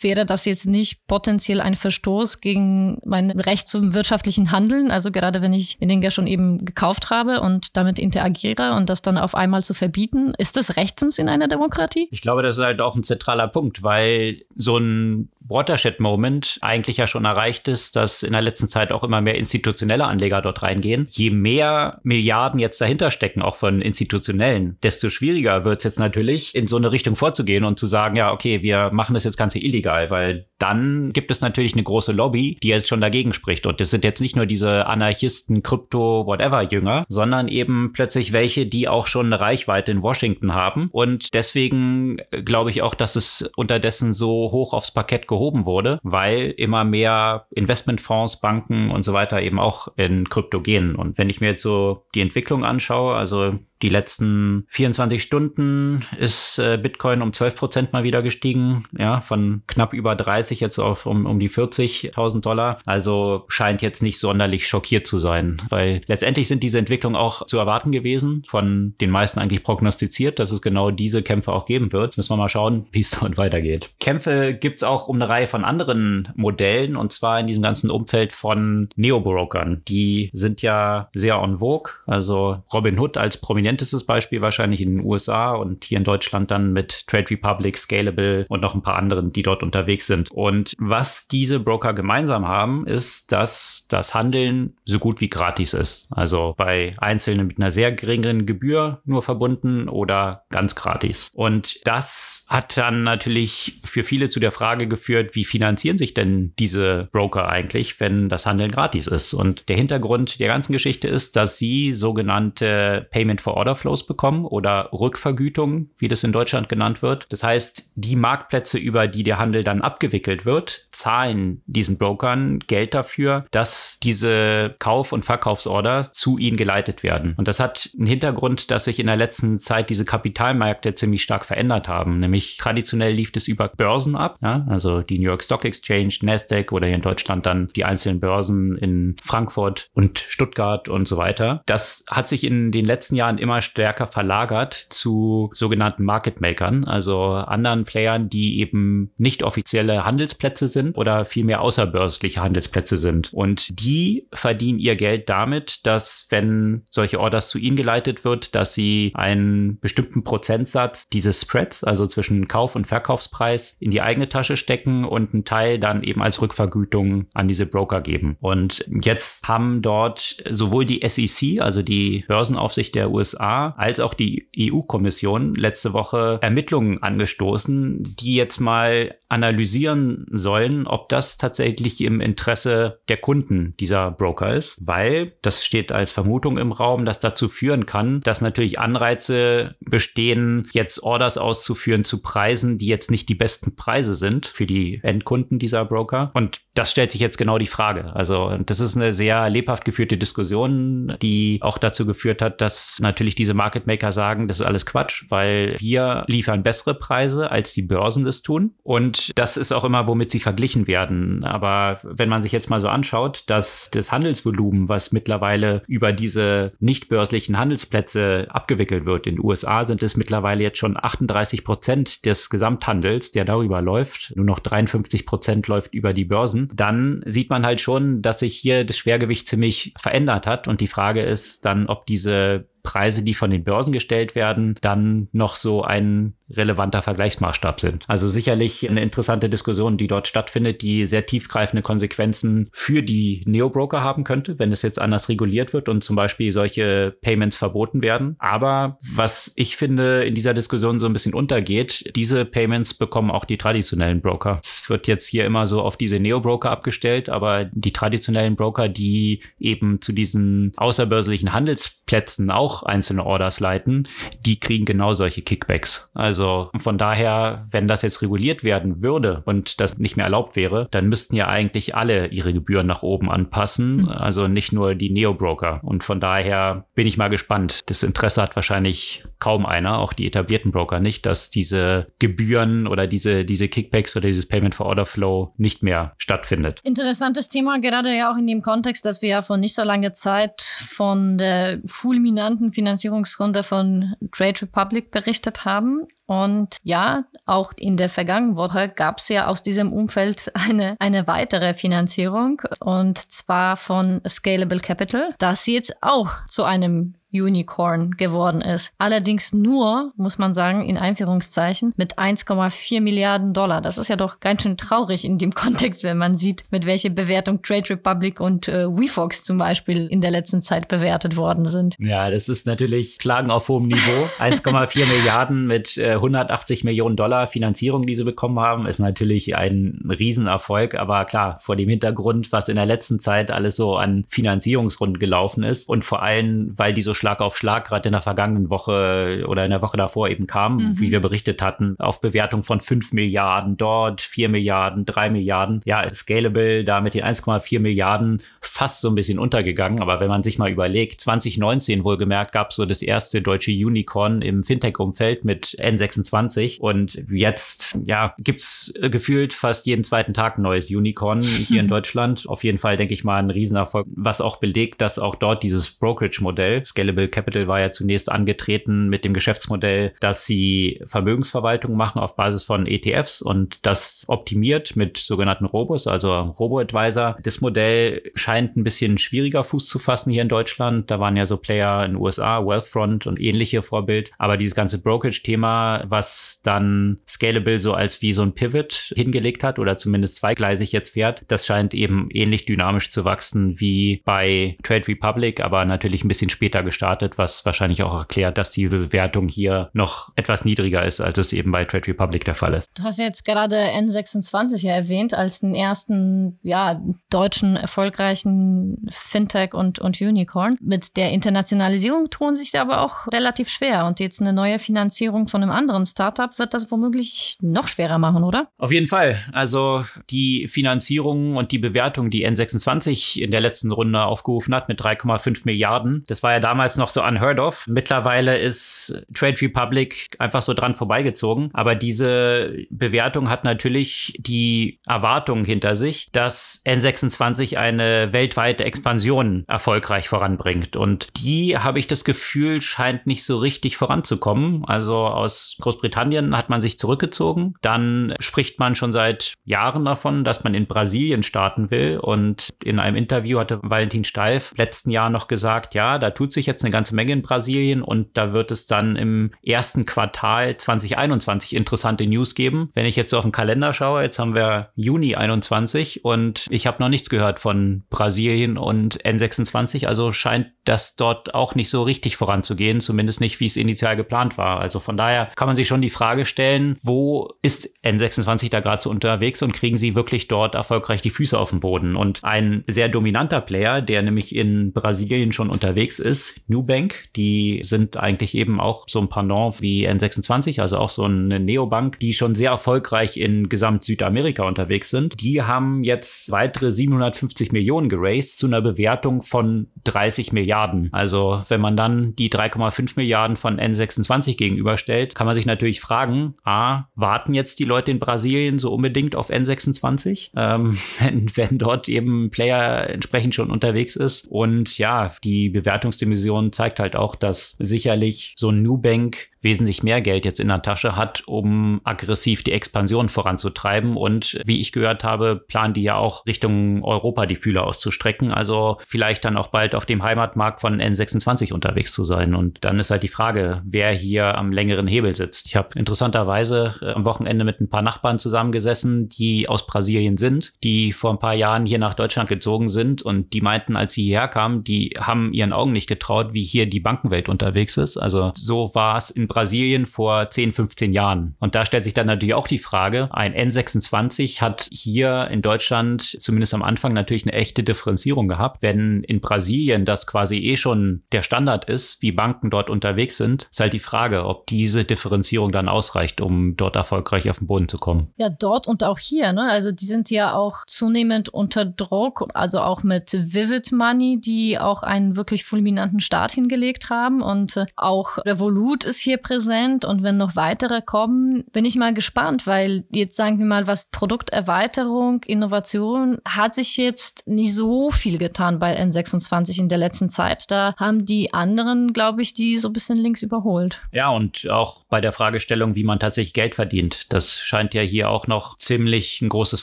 S1: wäre das jetzt nicht potenziell ein Verstoß gegen mein Recht zum wirtschaftlichen Handeln? Also gerade wenn ich den ja schon eben gekauft habe und damit interagiere und das dann auf einmal zu verbieten, ist das rechtens in einer Demokratie?
S2: Ich glaube, das ist halt auch ein zentraler Punkt, weil so ein Watershed-Moment eigentlich ja schon erreicht ist, dass in der letzten Zeit auch immer mehr institutionelle Anleger dort reingehen. Je mehr Milliarden jetzt dahinter stecken, auch von institutionellen, desto schwieriger wird es jetzt natürlich, in so eine Richtung vorzugehen und zu sagen, ja, okay, wir machen das jetzt Ganze illegal, weil dann gibt es natürlich eine große Lobby, die jetzt schon dagegen spricht. Und das sind jetzt nicht nur diese Anarchisten, Krypto, whatever Jünger, sondern eben plötzlich welche, die auch schon eine Reichweite in Washington haben. Und deswegen äh, glaube ich auch, dass es unterdessen so hoch aufs Parkett gehoben wurde, weil immer mehr Investmentfonds, Banken und so weiter eben auch in Krypto gehen. Und wenn ich mir jetzt so die Entwicklung anschaue, also die letzten 24 Stunden ist äh, Bitcoin um 12 Prozent mal wieder gestiegen, ja, von knapp über 30 jetzt auf um, um die 40.000 Dollar. Also scheint jetzt nicht sonderlich schockiert zu sein, weil letztendlich sind diese Entwicklungen auch zu erwarten gewesen, von den meisten eigentlich prognostiziert, dass es genau diese Kämpfe auch geben wird. Jetzt müssen wir mal schauen, wie es dann weitergeht. Kämpfe gibt's auch um eine Reihe von anderen Modellen und zwar in diesem ganzen Umfeld von Neo-Brokern. Die sind ja sehr on vogue, also Robinhood als prominent prominentestes Beispiel wahrscheinlich in den USA und hier in Deutschland dann mit Trade Republic, Scalable und noch ein paar anderen, die dort unterwegs sind. Und was diese Broker gemeinsam haben, ist, dass das Handeln so gut wie gratis ist. Also bei Einzelnen mit einer sehr geringen Gebühr nur verbunden oder ganz gratis. Und das hat dann natürlich für viele zu der Frage geführt, wie finanzieren sich denn diese Broker eigentlich, wenn das Handeln gratis ist? Und der Hintergrund der ganzen Geschichte ist, dass sie sogenannte Payment for Orderflows bekommen oder Rückvergütung, wie das in Deutschland genannt wird. Das heißt, die Marktplätze, über die der Handel dann abgewickelt wird, zahlen diesen Brokern Geld dafür, dass diese Kauf- und Verkaufsorder zu ihnen geleitet werden. Und das hat einen Hintergrund, dass sich in der letzten Zeit diese Kapitalmärkte ziemlich stark verändert haben. Nämlich traditionell lief es über Börsen ab, ja? also die New York Stock Exchange, Nasdaq oder hier in Deutschland dann die einzelnen Börsen in Frankfurt und Stuttgart und so weiter. Das hat sich in den letzten Jahren immer stärker verlagert zu sogenannten Market Makern, also anderen Playern, die eben nicht offizielle Handelsplätze sind oder vielmehr außerbörsliche Handelsplätze sind. Und die verdienen ihr Geld damit, dass wenn solche Orders zu ihnen geleitet wird, dass sie einen bestimmten Prozentsatz dieses Spreads, also zwischen Kauf- und Verkaufspreis, in die eigene Tasche stecken und einen Teil dann eben als Rückvergütung an diese Broker geben. Und jetzt haben dort sowohl die SEC, also die Börsenaufsicht der USA, USA als auch die EU-Kommission letzte Woche Ermittlungen angestoßen, die jetzt mal analysieren sollen, ob das tatsächlich im Interesse der Kunden dieser Broker ist, weil das steht als Vermutung im Raum, dass dazu führen kann, dass natürlich Anreize bestehen, jetzt Orders auszuführen zu Preisen, die jetzt nicht die besten Preise sind für die Endkunden dieser Broker. Und das stellt sich jetzt genau die Frage. Also das ist eine sehr lebhaft geführte Diskussion, die auch dazu geführt hat, dass natürlich diese Market Maker sagen, das ist alles Quatsch, weil wir liefern bessere Preise, als die Börsen das tun. Und das ist auch immer, womit sie verglichen werden. Aber wenn man sich jetzt mal so anschaut, dass das Handelsvolumen, was mittlerweile über diese nicht börslichen Handelsplätze abgewickelt wird, in den USA sind es mittlerweile jetzt schon 38 Prozent des Gesamthandels, der darüber läuft. Nur noch 53 Prozent läuft über die Börsen. Dann sieht man halt schon, dass sich hier das Schwergewicht ziemlich verändert hat. Und die Frage ist dann, ob diese Preise, die von den Börsen gestellt werden, dann noch so ein relevanter Vergleichsmaßstab sind. Also sicherlich eine interessante Diskussion, die dort stattfindet, die sehr tiefgreifende Konsequenzen für die Neo-Broker haben könnte, wenn es jetzt anders reguliert wird und zum Beispiel solche Payments verboten werden. Aber was ich finde in dieser Diskussion so ein bisschen untergeht, diese Payments bekommen auch die traditionellen Broker. Es wird jetzt hier immer so auf diese Neo-Broker abgestellt, aber die traditionellen Broker, die eben zu diesen außerbörslichen Handelsplätzen auch einzelne Orders leiten, die kriegen genau solche Kickbacks. Also von daher, wenn das jetzt reguliert werden würde und das nicht mehr erlaubt wäre, dann müssten ja eigentlich alle ihre Gebühren nach oben anpassen, hm. also nicht nur die Neo-Broker. Und von daher bin ich mal gespannt. Das Interesse hat wahrscheinlich kaum einer, auch die etablierten Broker nicht, dass diese Gebühren oder diese, diese Kickbacks oder dieses Payment for Order Flow nicht mehr stattfindet.
S1: Interessantes Thema, gerade ja auch in dem Kontext, dass wir ja vor nicht so langer Zeit von der fulminanten Finanzierungsrunde von Trade Republic berichtet haben. Und ja, auch in der vergangenen Woche gab es ja aus diesem Umfeld eine, eine weitere Finanzierung und zwar von Scalable Capital, das jetzt auch zu einem Unicorn geworden ist. Allerdings nur, muss man sagen, in Einführungszeichen mit 1,4 Milliarden Dollar. Das ist ja doch ganz schön traurig in dem Kontext, wenn man sieht, mit welcher Bewertung Trade Republic und äh, WeFox zum Beispiel in der letzten Zeit bewertet worden sind.
S2: Ja, das ist natürlich Klagen auf hohem Niveau. 1,4 Milliarden mit äh, 180 Millionen Dollar Finanzierung, die sie bekommen haben, ist natürlich ein Riesenerfolg. Aber klar, vor dem Hintergrund, was in der letzten Zeit alles so an Finanzierungsrunden gelaufen ist und vor allem, weil die so Schlag auf Schlag gerade in der vergangenen Woche oder in der Woche davor eben kam, mhm. wie wir berichtet hatten, auf Bewertung von 5 Milliarden dort, 4 Milliarden, 3 Milliarden. Ja, Scalable da mit den 1,4 Milliarden fast so ein bisschen untergegangen. Aber wenn man sich mal überlegt, 2019 wohlgemerkt gab es so das erste deutsche Unicorn im Fintech-Umfeld mit N26 und jetzt, ja, gibt's gefühlt fast jeden zweiten Tag ein neues Unicorn hier in Deutschland. Auf jeden Fall, denke ich mal, ein Riesenerfolg, was auch belegt, dass auch dort dieses Brokerage-Modell, Scalable Scalable Capital war ja zunächst angetreten mit dem Geschäftsmodell, dass sie Vermögensverwaltung machen auf Basis von ETFs und das optimiert mit sogenannten Robos, also Robo-Advisor. Das Modell scheint ein bisschen schwieriger Fuß zu fassen hier in Deutschland. Da waren ja so Player in den USA, Wealthfront und ähnliche Vorbild. Aber dieses ganze Brokerage-Thema, was dann Scalable so als wie so ein Pivot hingelegt hat oder zumindest zweigleisig jetzt fährt, das scheint eben ähnlich dynamisch zu wachsen wie bei Trade Republic, aber natürlich ein bisschen später gestartet gestartet, was wahrscheinlich auch erklärt, dass die Bewertung hier noch etwas niedriger ist, als es eben bei Trade Republic der Fall ist.
S1: Du hast jetzt gerade N26 ja erwähnt als den ersten ja, deutschen erfolgreichen Fintech und, und Unicorn. Mit der Internationalisierung tun sich aber auch relativ schwer und jetzt eine neue Finanzierung von einem anderen Startup wird das womöglich noch schwerer machen, oder?
S2: Auf jeden Fall. Also die Finanzierung und die Bewertung, die N26 in der letzten Runde aufgerufen hat mit 3,5 Milliarden, das war ja damals damals noch so unheard of. Mittlerweile ist Trade Republic einfach so dran vorbeigezogen. Aber diese Bewertung hat natürlich die Erwartung hinter sich, dass N26 eine weltweite Expansion erfolgreich voranbringt. Und die, habe ich das Gefühl, scheint nicht so richtig voranzukommen. Also aus Großbritannien hat man sich zurückgezogen. Dann spricht man schon seit Jahren davon, dass man in Brasilien starten will. Und in einem Interview hatte Valentin Steif letzten Jahr noch gesagt, ja, da tut sich jetzt jetzt eine ganze Menge in Brasilien und da wird es dann im ersten Quartal 2021 interessante News geben. Wenn ich jetzt so auf den Kalender schaue, jetzt haben wir Juni 21 und ich habe noch nichts gehört von Brasilien und N26, also scheint das dort auch nicht so richtig voranzugehen, zumindest nicht, wie es initial geplant war. Also von daher kann man sich schon die Frage stellen, wo ist N26 da gerade so unterwegs und kriegen sie wirklich dort erfolgreich die Füße auf den Boden? Und ein sehr dominanter Player, der nämlich in Brasilien schon unterwegs ist, Nubank. Die sind eigentlich eben auch so ein Pendant wie N26, also auch so eine Neobank, die schon sehr erfolgreich in gesamt Südamerika unterwegs sind. Die haben jetzt weitere 750 Millionen geraced zu einer Bewertung von 30 Milliarden. Also wenn man dann die 3,5 Milliarden von N26 gegenüberstellt, kann man sich natürlich fragen, a, warten jetzt die Leute in Brasilien so unbedingt auf N26, ähm, wenn, wenn dort eben Player entsprechend schon unterwegs ist und ja, die Bewertungsdimension Expansion zeigt halt auch, dass sicherlich so ein Nubank wesentlich mehr Geld jetzt in der Tasche hat, um aggressiv die Expansion voranzutreiben. Und wie ich gehört habe, planen die ja auch Richtung Europa die Fühler auszustrecken. Also vielleicht dann auch bald auf dem Heimatmarkt von N26 unterwegs zu sein. Und dann ist halt die Frage, wer hier am längeren Hebel sitzt. Ich habe interessanterweise äh, am Wochenende mit ein paar Nachbarn zusammengesessen, die aus Brasilien sind, die vor ein paar Jahren hier nach Deutschland gezogen sind und die meinten, als sie hierher kamen, die haben ihren Augen nicht getraut, wie hier die Bankenwelt unterwegs ist. Also so war es in Brasilien vor 10, 15 Jahren. Und da stellt sich dann natürlich auch die Frage, ein N26 hat hier in Deutschland zumindest am Anfang natürlich eine echte Differenzierung gehabt. Wenn in Brasilien das quasi eh schon der Standard ist, wie Banken dort unterwegs sind, ist halt die Frage, ob diese Differenzierung dann ausreicht, um dort erfolgreich auf den Boden zu kommen.
S1: Ja, dort und auch hier. Ne? Also die sind ja auch zunehmend unter Druck, also auch mit Vivid Money, die auch einen wirklich fulminanten Start hingelegt haben. Und äh, auch Revolut ist hier präsent und wenn noch weitere kommen, bin ich mal gespannt, weil jetzt sagen wir mal, was Produkterweiterung, Innovation, hat sich jetzt nicht so viel getan bei N26 in der letzten Zeit. Da haben die anderen, glaube ich, die so ein bisschen links überholt.
S2: Ja, und auch bei der Fragestellung, wie man tatsächlich Geld verdient, das scheint ja hier auch noch ziemlich ein großes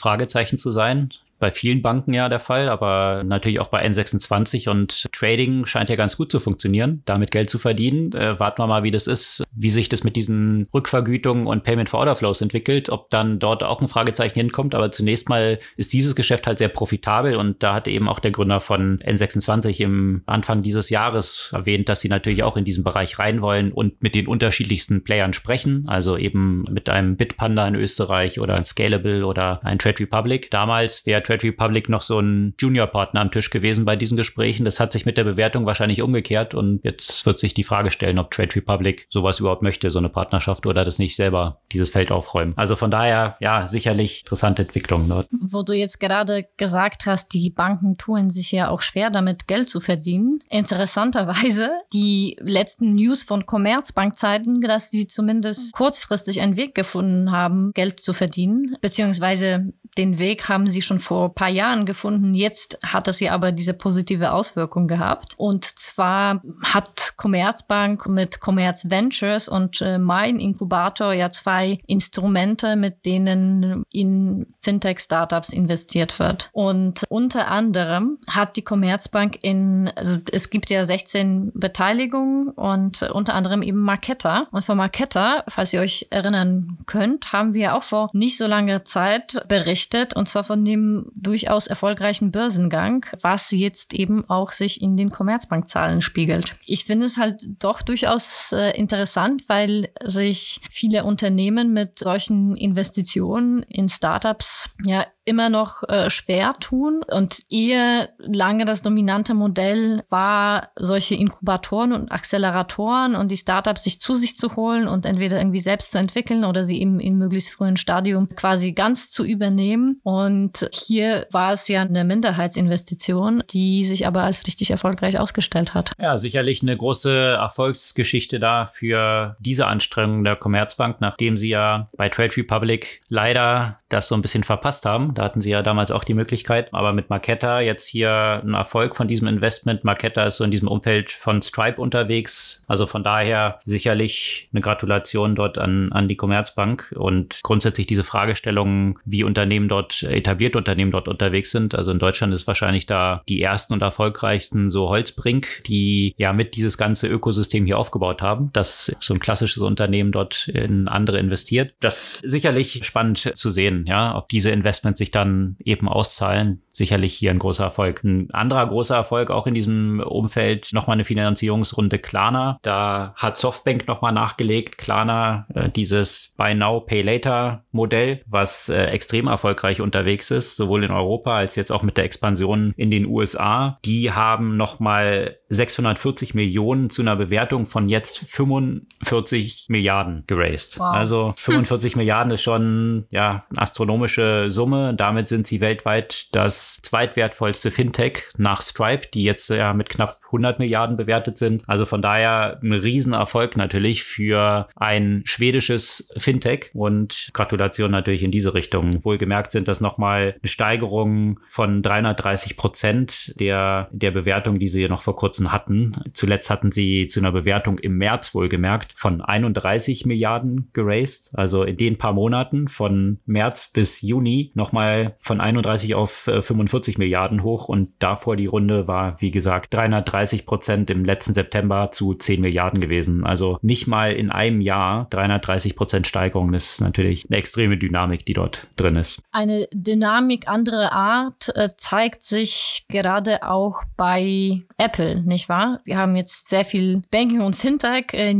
S2: Fragezeichen zu sein bei vielen Banken ja der Fall, aber natürlich auch bei N26 und Trading scheint ja ganz gut zu funktionieren, damit Geld zu verdienen. Äh, warten wir mal, wie das ist, wie sich das mit diesen Rückvergütungen und Payment for Order Flows entwickelt, ob dann dort auch ein Fragezeichen hinkommt. Aber zunächst mal ist dieses Geschäft halt sehr profitabel und da hat eben auch der Gründer von N26 im Anfang dieses Jahres erwähnt, dass sie natürlich auch in diesen Bereich rein wollen und mit den unterschiedlichsten Playern sprechen, also eben mit einem Bitpanda in Österreich oder ein Scalable oder ein Trade Republic. Damals wäre Trade Republic noch so ein Junior-Partner am Tisch gewesen bei diesen Gesprächen. Das hat sich mit der Bewertung wahrscheinlich umgekehrt und jetzt wird sich die Frage stellen, ob Trade Republic sowas überhaupt möchte, so eine Partnerschaft oder das nicht selber dieses Feld aufräumen. Also von daher, ja, sicherlich interessante Entwicklung dort.
S1: Wo du jetzt gerade gesagt hast, die Banken tun sich ja auch schwer damit Geld zu verdienen. Interessanterweise, die letzten News von Commerzbank zeiten, dass sie zumindest kurzfristig einen Weg gefunden haben, Geld zu verdienen, beziehungsweise den Weg haben sie schon vor ein paar Jahren gefunden. Jetzt hat das ja aber diese positive Auswirkung gehabt. Und zwar hat Commerzbank mit Commerz Ventures und äh, mein Inkubator ja zwei Instrumente, mit denen in Fintech-Startups investiert wird. Und unter anderem hat die Commerzbank in, also es gibt ja 16 Beteiligungen und unter anderem eben Marketta. Und von Marketta, falls ihr euch erinnern könnt, haben wir auch vor nicht so langer Zeit berichtet, und zwar von dem durchaus erfolgreichen Börsengang, was jetzt eben auch sich in den Commerzbankzahlen spiegelt. Ich finde es halt doch durchaus äh, interessant, weil sich viele Unternehmen mit solchen Investitionen in Startups ja immer noch äh, schwer tun und eher lange das dominante Modell war, solche Inkubatoren und Acceleratoren und die Startups sich zu sich zu holen und entweder irgendwie selbst zu entwickeln oder sie eben in möglichst frühen Stadium quasi ganz zu übernehmen. Und hier war es ja eine Minderheitsinvestition, die sich aber als richtig erfolgreich ausgestellt hat.
S2: Ja, sicherlich eine große Erfolgsgeschichte da für diese Anstrengungen der Commerzbank, nachdem sie ja bei Trade Republic leider das so ein bisschen verpasst haben. Da hatten sie ja damals auch die Möglichkeit. Aber mit Marketta jetzt hier ein Erfolg von diesem Investment. Marketta ist so in diesem Umfeld von Stripe unterwegs. Also von daher sicherlich eine Gratulation dort an, an die Commerzbank und grundsätzlich diese Fragestellung, wie Unternehmen dort, etablierte Unternehmen dort unterwegs sind. Also in Deutschland ist wahrscheinlich da die ersten und erfolgreichsten so Holzbrink, die ja mit dieses ganze Ökosystem hier aufgebaut haben, dass so ein klassisches Unternehmen dort in andere investiert. Das sicherlich spannend zu sehen, ja, ob diese Investments sich dann eben auszahlen. Sicherlich hier ein großer Erfolg. Ein anderer großer Erfolg auch in diesem Umfeld nochmal eine Finanzierungsrunde Klarna. Da hat Softbank nochmal nachgelegt. Klarna, äh, dieses Buy Now, Pay Later Modell, was äh, extrem erfolgreich unterwegs ist, sowohl in Europa als jetzt auch mit der Expansion in den USA. Die haben nochmal 640 Millionen zu einer Bewertung von jetzt 45 Milliarden geraced. Wow. Also 45 Milliarden ist schon ja ein astronomische Summe. Damit sind sie weltweit das zweitwertvollste Fintech nach Stripe, die jetzt ja mit knapp 100 Milliarden bewertet sind. Also von daher ein Riesenerfolg natürlich für ein schwedisches Fintech und Gratulation natürlich in diese Richtung. Wohlgemerkt sind das nochmal eine Steigerung von 330 Prozent der, der Bewertung, die sie noch vor kurzem hatten. Zuletzt hatten sie zu einer Bewertung im März wohlgemerkt von 31 Milliarden geraced. Also in den paar Monaten von März bis Juni nochmal von 31 auf 45 äh, Milliarden hoch und davor die Runde war, wie gesagt, 330 Prozent im letzten September zu 10 Milliarden gewesen. Also nicht mal in einem Jahr 330 Prozent Steigerung. Das ist natürlich eine extreme Dynamik, die dort drin ist.
S1: Eine Dynamik anderer Art äh, zeigt sich gerade auch bei Apple, nicht wahr? Wir haben jetzt sehr viel Banking und Fintech äh,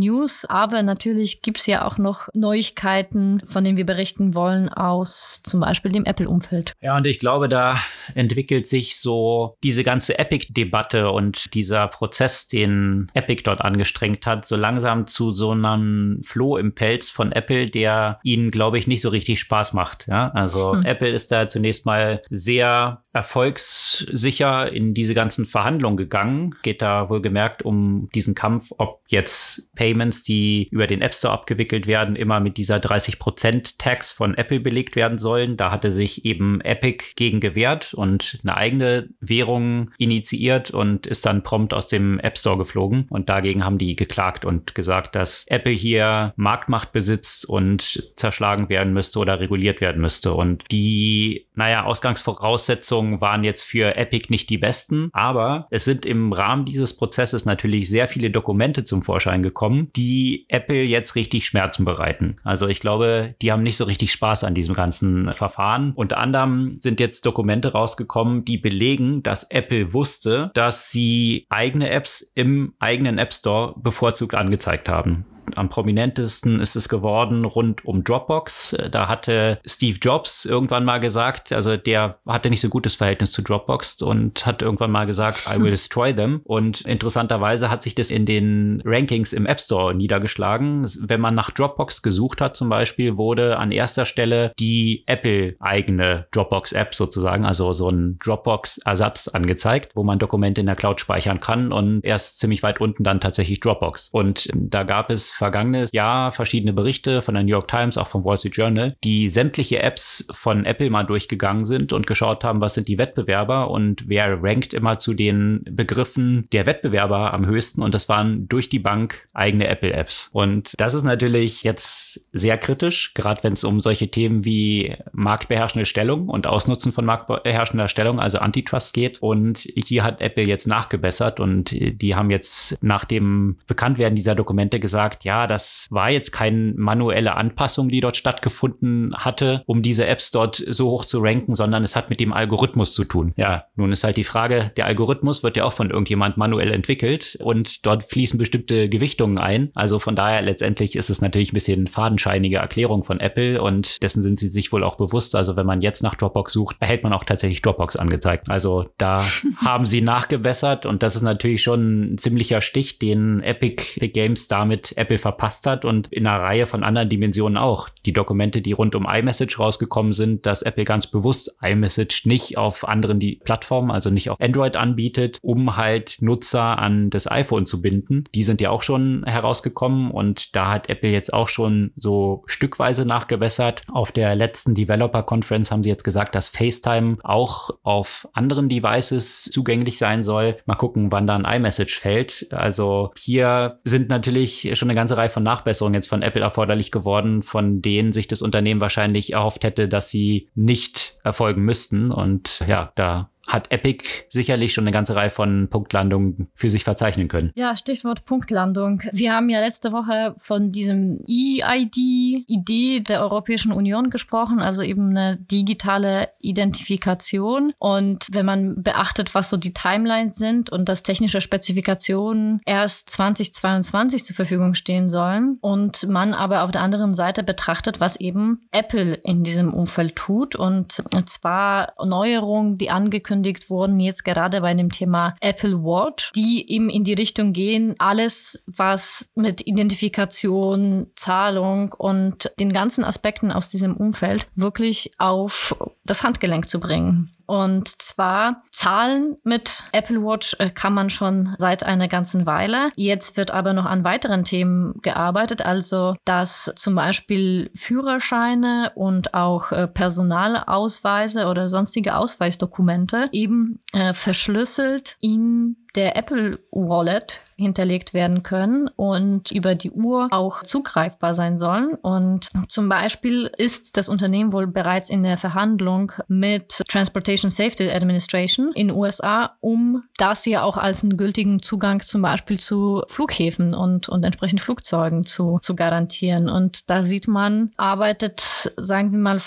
S1: aber natürlich gibt es ja auch noch Neuigkeiten, von denen wir berichten wollen aus zum Beispiel dem Apple-Umfeld.
S2: Ja, und ich glaube, da entwickelt sich so diese ganze Epic-Debatte und dieser Prozess, den Epic dort angestrengt hat, so langsam zu so einem Floh im Pelz von Apple, der ihnen, glaube ich, nicht so richtig Spaß macht. Ja, also hm. Apple ist da zunächst mal sehr erfolgssicher in diese ganzen Verhandlungen gegangen. Geht da wohlgemerkt um diesen Kampf, ob jetzt Payments, die über den App Store abgewickelt werden, immer mit dieser 30% Tax von Apple belegt werden sollen. Da hatte sich eben Epic gegen gewehrt und eine eigene Währung initiiert und ist dann prompt aus dem App Store geflogen. Und dagegen haben die geklagt und gesagt, dass Apple hier Marktmacht besitzt und zerschlagen werden müsste oder reguliert werden müsste. Und die, naja, Ausgangsvoraussetzungen waren jetzt für Epic nicht die besten, aber es sind im Rahmen dieses Prozesses natürlich sehr viele Dokumente zum Vorschein gekommen, die Apple jetzt richtig Schmerzen bereiten. Also ich glaube, die haben nicht so richtig Spaß an diesem ganzen Verfahren. Unter anderem sind jetzt Dokumente rausgekommen, die belegen, dass Apple wusste, dass sie eigene Apps im eigenen App Store bevorzugt angezeigt haben am prominentesten ist es geworden rund um Dropbox. Da hatte Steve Jobs irgendwann mal gesagt, also der hatte nicht so gutes Verhältnis zu Dropbox und hat irgendwann mal gesagt, I will destroy them. Und interessanterweise hat sich das in den Rankings im App Store niedergeschlagen. Wenn man nach Dropbox gesucht hat zum Beispiel, wurde an erster Stelle die Apple-eigene Dropbox-App sozusagen, also so ein Dropbox-Ersatz angezeigt, wo man Dokumente in der Cloud speichern kann und erst ziemlich weit unten dann tatsächlich Dropbox. Und da gab es vergangenes Jahr verschiedene Berichte von der New York Times, auch vom Wall Street Journal, die sämtliche Apps von Apple mal durchgegangen sind und geschaut haben, was sind die Wettbewerber und wer rankt immer zu den Begriffen der Wettbewerber am höchsten. Und das waren durch die Bank eigene Apple-Apps. Und das ist natürlich jetzt sehr kritisch, gerade wenn es um solche Themen wie marktbeherrschende Stellung und Ausnutzen von marktbeherrschender Stellung, also Antitrust geht. Und hier hat Apple jetzt nachgebessert und die haben jetzt nach dem Bekanntwerden dieser Dokumente gesagt, ja, ja, das war jetzt keine manuelle Anpassung, die dort stattgefunden hatte, um diese Apps dort so hoch zu ranken, sondern es hat mit dem Algorithmus zu tun. Ja, nun ist halt die Frage, der Algorithmus wird ja auch von irgendjemand manuell entwickelt und dort fließen bestimmte Gewichtungen ein. Also von daher letztendlich ist es natürlich ein bisschen fadenscheinige Erklärung von Apple und dessen sind sie sich wohl auch bewusst. Also wenn man jetzt nach Dropbox sucht, erhält man auch tatsächlich Dropbox angezeigt. Also da haben sie nachgebessert und das ist natürlich schon ein ziemlicher Stich, den Epic Games damit Apple verpasst hat und in einer Reihe von anderen Dimensionen auch. Die Dokumente, die rund um iMessage rausgekommen sind, dass Apple ganz bewusst iMessage nicht auf anderen die Plattformen, also nicht auf Android anbietet, um halt Nutzer an das iPhone zu binden. Die sind ja auch schon herausgekommen und da hat Apple jetzt auch schon so stückweise nachgebessert. Auf der letzten Developer Conference haben sie jetzt gesagt, dass FaceTime auch auf anderen Devices zugänglich sein soll. Mal gucken, wann dann iMessage fällt. Also hier sind natürlich schon eine ganze Reihe von Nachbesserungen jetzt von Apple erforderlich geworden, von denen sich das Unternehmen wahrscheinlich erhofft hätte, dass sie nicht erfolgen müssten. Und ja, da hat Epic sicherlich schon eine ganze Reihe von Punktlandungen für sich verzeichnen können.
S1: Ja, Stichwort Punktlandung. Wir haben ja letzte Woche von diesem EID-Idee der Europäischen Union gesprochen, also eben eine digitale Identifikation. Und wenn man beachtet, was so die Timelines sind und dass technische Spezifikationen erst 2022 zur Verfügung stehen sollen und man aber auf der anderen Seite betrachtet, was eben Apple in diesem Umfeld tut und zwar Neuerungen, die angekündigt angekündigt wurden, jetzt gerade bei dem Thema Apple Watch, die eben in die Richtung gehen, alles, was mit Identifikation, Zahlung und den ganzen Aspekten aus diesem Umfeld wirklich auf das Handgelenk zu bringen. Und zwar Zahlen mit Apple Watch äh, kann man schon seit einer ganzen Weile. Jetzt wird aber noch an weiteren Themen gearbeitet, also dass zum Beispiel Führerscheine und auch äh, Personalausweise oder sonstige Ausweisdokumente eben äh, verschlüsselt in der Apple Wallet hinterlegt werden können und über die Uhr auch zugreifbar sein sollen. Und zum Beispiel ist das Unternehmen wohl bereits in der Verhandlung mit Transportation Safety Administration in den USA, um das ja auch als einen gültigen Zugang zum Beispiel zu Flughäfen und, und entsprechend Flugzeugen zu, zu garantieren. Und da sieht man, arbeitet, sagen wir mal,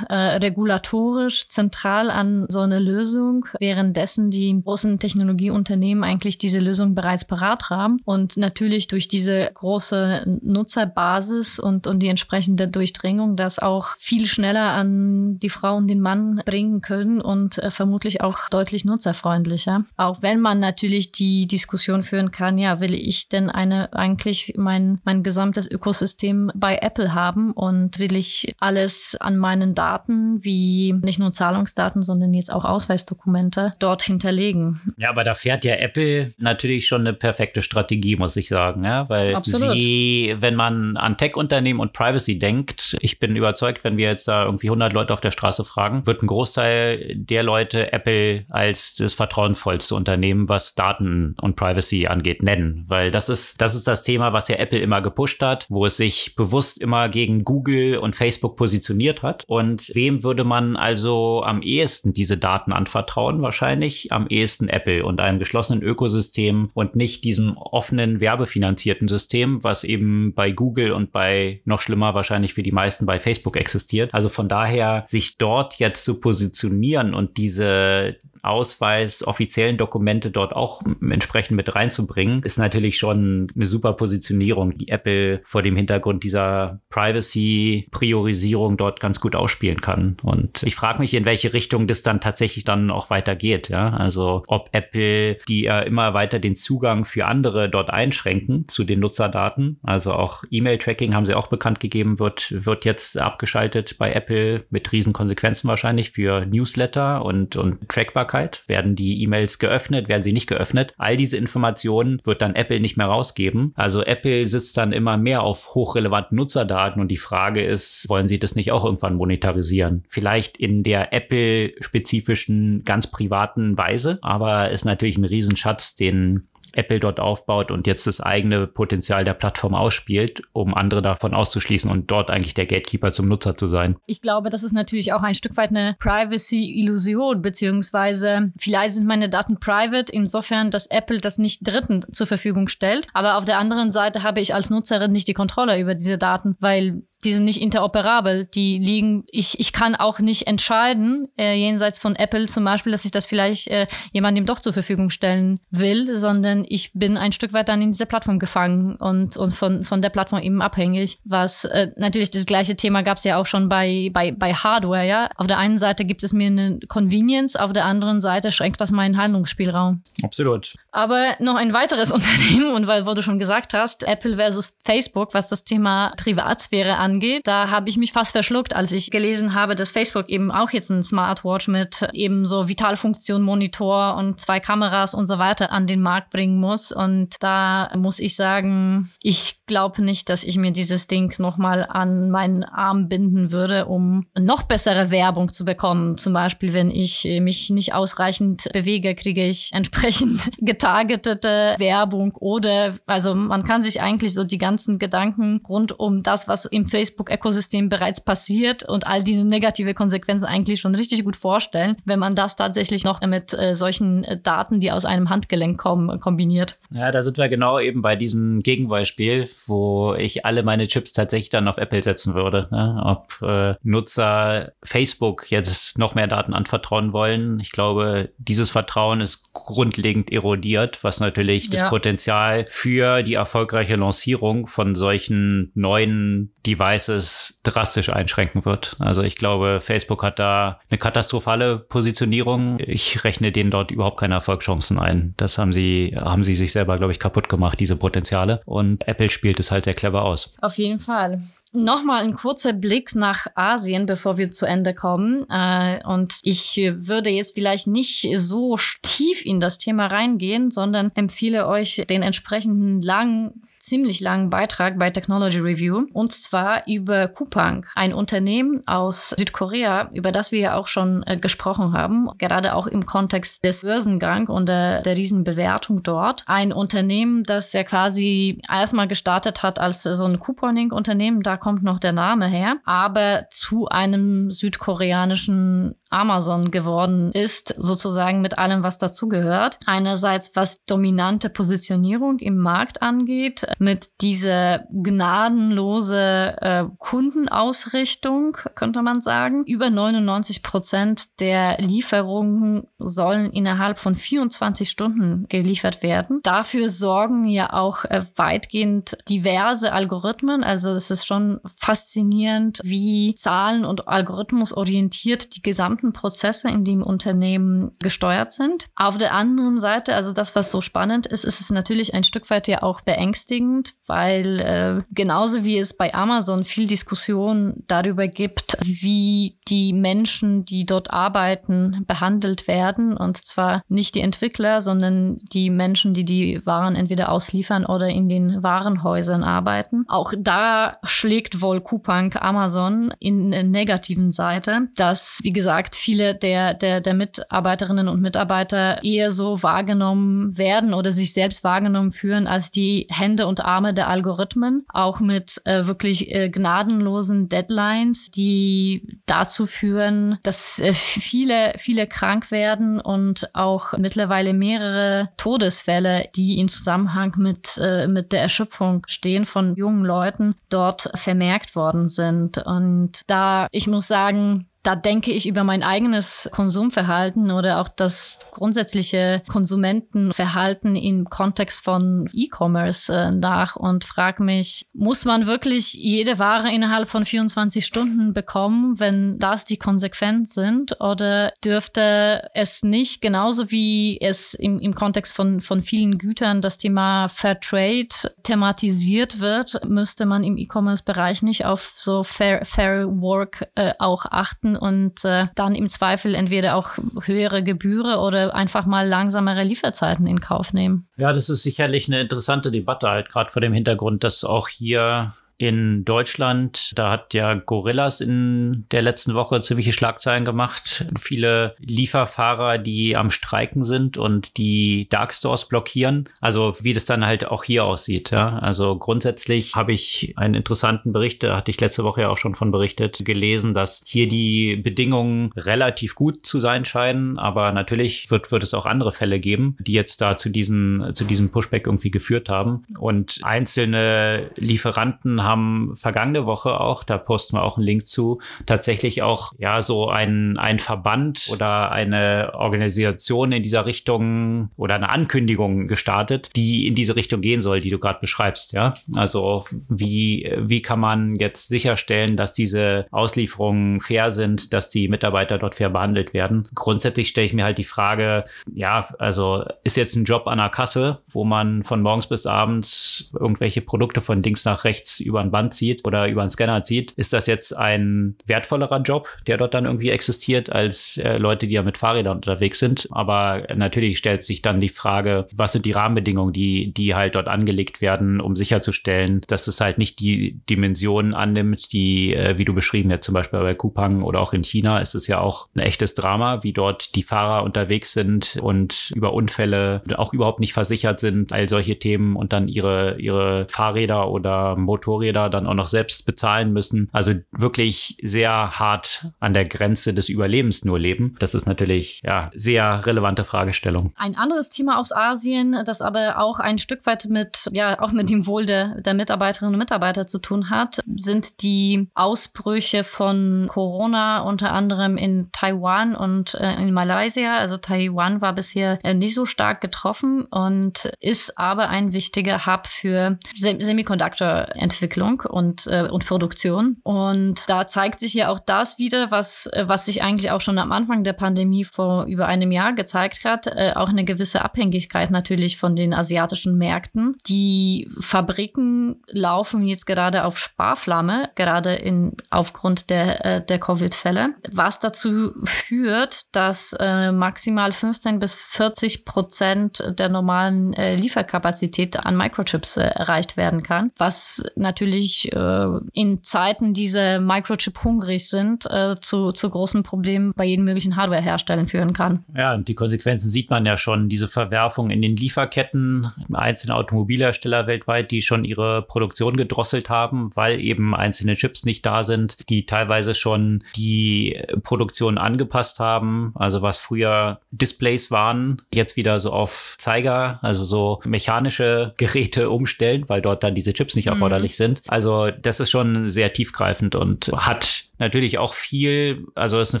S1: äh, regulatorisch zentral an so einer Lösung, währenddessen die großen Technologieunternehmen eigentlich diese Lösung bereits parat haben und natürlich durch diese große Nutzerbasis und, und die entsprechende Durchdringung das auch viel schneller an die Frau und den Mann bringen können und äh, vermutlich auch deutlich nutzerfreundlicher. Auch wenn man natürlich die Diskussion führen kann, ja, will ich denn eine eigentlich mein, mein gesamtes Ökosystem bei Apple haben und will ich alles an meinen Daten, wie nicht nur Zahlungsdaten, sondern jetzt auch Ausweisdokumente dort hinterlegen.
S2: Ja, aber da fährt ja Apple natürlich schon eine perfekte Strategie, muss ich sagen, ja, weil Absolut. sie, wenn man an Tech-Unternehmen und Privacy denkt, ich bin überzeugt, wenn wir jetzt da irgendwie 100 Leute auf der Straße fragen, wird ein Großteil der Leute Apple als das vertrauensvollste Unternehmen, was Daten und Privacy angeht, nennen, weil das ist, das ist das Thema, was ja Apple immer gepusht hat, wo es sich bewusst immer gegen Google und Facebook positioniert hat. Und wem würde man also am ehesten diese Daten anvertrauen? Wahrscheinlich am ehesten Apple und einem geschlossenen Ökosystem und nicht diesem offenen, werbefinanzierten System, was eben bei Google und bei noch schlimmer wahrscheinlich für die meisten bei Facebook existiert. Also von daher sich dort jetzt zu positionieren und diese Ausweis, offiziellen Dokumente dort auch entsprechend mit reinzubringen, ist natürlich schon eine super Positionierung, die Apple vor dem Hintergrund dieser Privacy-Priorisierung dort ganz gut ausspielen kann. Und ich frage mich, in welche Richtung das dann tatsächlich dann auch weitergeht. Ja, also ob Apple, die ja immer weiter den Zugang für andere dort einschränken zu den Nutzerdaten, also auch E-Mail-Tracking haben sie auch bekannt gegeben, wird, wird jetzt abgeschaltet bei Apple mit riesen Konsequenzen wahrscheinlich für Newsletter und, und Trackbarkeit Verfügbarkeit? Werden die E-Mails geöffnet? Werden sie nicht geöffnet? All diese Informationen wird dann Apple nicht mehr rausgeben. Also Apple sitzt dann immer mehr auf hochrelevanten Nutzerdaten und die Frage ist, wollen sie das nicht auch irgendwann monetarisieren? Vielleicht in der Apple-spezifischen, ganz privaten Weise, aber ist natürlich ein Riesenschatz, den Apple dort aufbaut und jetzt das eigene Potenzial der Plattform ausspielt, um andere davon auszuschließen und dort eigentlich der Gatekeeper zum Nutzer zu sein.
S1: Ich glaube, das ist natürlich auch ein Stück weit eine Privacy-Illusion, beziehungsweise vielleicht sind meine Daten private, insofern, dass Apple das nicht Dritten zur Verfügung stellt. Aber auf der anderen Seite habe ich als Nutzerin nicht die Kontrolle über diese Daten, weil die sind nicht interoperabel. Die liegen, ich, ich kann auch nicht entscheiden, äh, jenseits von Apple zum Beispiel, dass ich das vielleicht äh, jemandem doch zur Verfügung stellen will, sondern ich bin ein Stück weit dann in dieser Plattform gefangen und, und von, von der Plattform eben abhängig. Was äh, natürlich das gleiche Thema gab es ja auch schon bei, bei, bei Hardware, ja. Auf der einen Seite gibt es mir eine Convenience, auf der anderen Seite schränkt das meinen Handlungsspielraum.
S2: Absolut.
S1: Aber noch ein weiteres Unternehmen, und weil, wo du schon gesagt hast, Apple versus Facebook, was das Thema Privatsphäre angeht, angeht. Da habe ich mich fast verschluckt, als ich gelesen habe, dass Facebook eben auch jetzt ein Smartwatch mit eben so Vitalfunktion, Monitor und zwei Kameras und so weiter an den Markt bringen muss. Und da muss ich sagen, ich glaube nicht, dass ich mir dieses Ding nochmal an meinen Arm binden würde, um noch bessere Werbung zu bekommen. Zum Beispiel, wenn ich mich nicht ausreichend bewege, kriege ich entsprechend getargetete Werbung oder also man kann sich eigentlich so die ganzen Gedanken rund um das, was im Facebook Facebook-Ökosystem bereits passiert und all diese negative Konsequenzen eigentlich schon richtig gut vorstellen, wenn man das tatsächlich noch mit äh, solchen äh, Daten, die aus einem Handgelenk kommen, kombiniert.
S2: Ja, da sind wir genau eben bei diesem Gegenbeispiel, wo ich alle meine Chips tatsächlich dann auf Apple setzen würde. Ne? Ob äh, Nutzer Facebook jetzt noch mehr Daten anvertrauen wollen. Ich glaube, dieses Vertrauen ist grundlegend erodiert, was natürlich ja. das Potenzial für die erfolgreiche Lancierung von solchen neuen Devices Devices drastisch einschränken wird. Also ich glaube, Facebook hat da eine katastrophale Positionierung. Ich rechne denen dort überhaupt keine Erfolgschancen ein. Das haben sie, haben sie sich selber, glaube ich, kaputt gemacht, diese Potenziale. Und Apple spielt es halt sehr clever aus.
S1: Auf jeden Fall. Nochmal ein kurzer Blick nach Asien, bevor wir zu Ende kommen. Äh, und ich würde jetzt vielleicht nicht so tief in das Thema reingehen, sondern empfehle euch den entsprechenden langen ziemlich langen Beitrag bei Technology Review und zwar über Coupang, ein Unternehmen aus Südkorea, über das wir ja auch schon äh, gesprochen haben, gerade auch im Kontext des Börsengang und der, der Riesenbewertung dort. Ein Unternehmen, das ja quasi erstmal gestartet hat als so ein Couponing-Unternehmen, da kommt noch der Name her, aber zu einem südkoreanischen Amazon geworden ist, sozusagen mit allem, was dazugehört. Einerseits, was dominante Positionierung im Markt angeht, mit dieser gnadenlose äh, Kundenausrichtung, könnte man sagen. Über 99 Prozent der Lieferungen sollen innerhalb von 24 Stunden geliefert werden. Dafür sorgen ja auch äh, weitgehend diverse Algorithmen. Also es ist schon faszinierend, wie Zahlen und Algorithmus orientiert die gesamte gesamten Prozesse in dem Unternehmen gesteuert sind. Auf der anderen Seite, also das, was so spannend ist, ist es natürlich ein Stück weit ja auch beängstigend, weil äh, genauso wie es bei Amazon viel Diskussion darüber gibt, wie die Menschen, die dort arbeiten, behandelt werden. Und zwar nicht die Entwickler, sondern die Menschen, die die Waren entweder ausliefern oder in den Warenhäusern arbeiten. Auch da schlägt wohl Coupang Amazon in der negativen Seite, dass, wie gesagt, gesagt, viele der, der, der Mitarbeiterinnen und Mitarbeiter eher so wahrgenommen werden oder sich selbst wahrgenommen führen als die Hände und Arme der Algorithmen, auch mit äh, wirklich äh, gnadenlosen Deadlines, die dazu führen, dass äh, viele, viele krank werden und auch mittlerweile mehrere Todesfälle, die in Zusammenhang mit, äh, mit der Erschöpfung stehen von jungen Leuten, dort vermerkt worden sind. Und da, ich muss sagen, da denke ich über mein eigenes Konsumverhalten oder auch das grundsätzliche Konsumentenverhalten im Kontext von E-Commerce äh, nach und frage mich, muss man wirklich jede Ware innerhalb von 24 Stunden bekommen, wenn das die Konsequenz sind? Oder dürfte es nicht, genauso wie es im, im Kontext von, von vielen Gütern das Thema Fair Trade thematisiert wird, müsste man im E-Commerce-Bereich nicht auf so Fair, Fair Work äh, auch achten? Leisten und äh, dann im Zweifel entweder auch höhere Gebühren oder einfach mal langsamere Lieferzeiten in Kauf nehmen.
S2: Ja, das ist sicherlich eine interessante Debatte, halt gerade vor dem Hintergrund, dass auch hier in Deutschland. Da hat ja Gorillas in der letzten Woche ziemliche Schlagzeilen gemacht. Viele Lieferfahrer, die am Streiken sind und die Darkstores blockieren. Also wie das dann halt auch hier aussieht. Ja? Also grundsätzlich habe ich einen interessanten Bericht, da hatte ich letzte Woche ja auch schon von berichtet, gelesen, dass hier die Bedingungen relativ gut zu sein scheinen. Aber natürlich wird, wird es auch andere Fälle geben, die jetzt da zu diesem, zu diesem Pushback irgendwie geführt haben. Und einzelne Lieferanten haben haben vergangene Woche auch, da posten wir auch einen Link zu, tatsächlich auch ja so ein, ein Verband oder eine Organisation in dieser Richtung oder eine Ankündigung gestartet, die in diese Richtung gehen soll, die du gerade beschreibst. Ja, also wie, wie kann man jetzt sicherstellen, dass diese Auslieferungen fair sind, dass die Mitarbeiter dort fair behandelt werden? Grundsätzlich stelle ich mir halt die Frage, ja, also ist jetzt ein Job an der Kasse, wo man von morgens bis abends irgendwelche Produkte von links nach rechts über über ein Band zieht oder über einen Scanner zieht, ist das jetzt ein wertvollerer Job, der dort dann irgendwie existiert, als äh, Leute, die ja mit Fahrrädern unterwegs sind. Aber natürlich stellt sich dann die Frage, was sind die Rahmenbedingungen, die, die halt dort angelegt werden, um sicherzustellen, dass es halt nicht die Dimensionen annimmt, die, äh, wie du beschrieben hast, zum Beispiel bei Kupang oder auch in China ist es ja auch ein echtes Drama, wie dort die Fahrer unterwegs sind und über Unfälle auch überhaupt nicht versichert sind, all solche Themen und dann ihre, ihre Fahrräder oder Motorräder Fahrräder dann auch noch selbst bezahlen müssen. Also wirklich sehr hart an der Grenze des Überlebens nur leben. Das ist natürlich ja sehr relevante Fragestellung.
S1: Ein anderes Thema aus Asien, das aber auch ein Stück weit mit ja auch mit dem Wohl der, der Mitarbeiterinnen und Mitarbeiter zu tun hat, sind die Ausbrüche von Corona unter anderem in Taiwan und äh, in Malaysia. Also Taiwan war bisher äh, nicht so stark getroffen und ist aber ein wichtiger Hub für Sem Semiconductor-Entwicklung Entwicklung und, äh, und Produktion. Und da zeigt sich ja auch das wieder, was, äh, was sich eigentlich auch schon am Anfang der Pandemie vor über einem Jahr gezeigt hat, äh, auch eine gewisse Abhängigkeit natürlich von den asiatischen Märkten. Die Fabriken laufen jetzt gerade auf Sparflamme, gerade in, aufgrund der, äh, der Covid-Fälle, was dazu führt, dass äh, maximal 15 bis 40 Prozent der normalen äh, Lieferkapazität an Microchips äh, erreicht werden kann, was natürlich äh, in Zeiten, diese Microchip hungrig sind, äh, zu, zu großen Problemen bei jedem möglichen Hardware-Herstellen führen kann.
S2: Ja, und die Konsequenzen sieht man ja schon, diese Verwerfung in den Lieferketten, einzelne Automobilhersteller weltweit, die schon ihre Produktion gedrosselt haben, weil eben einzelne Chips nicht da sind, die teilweise schon die Produktion angepasst haben, also was früher Displays waren, jetzt wieder so auf Zeiger, also so mechanische Geräte umstellen, weil dort dann diese Chips nicht mhm. erforderlich mhm. sind. Also das ist schon sehr tiefgreifend und hat natürlich auch viel, also ist eine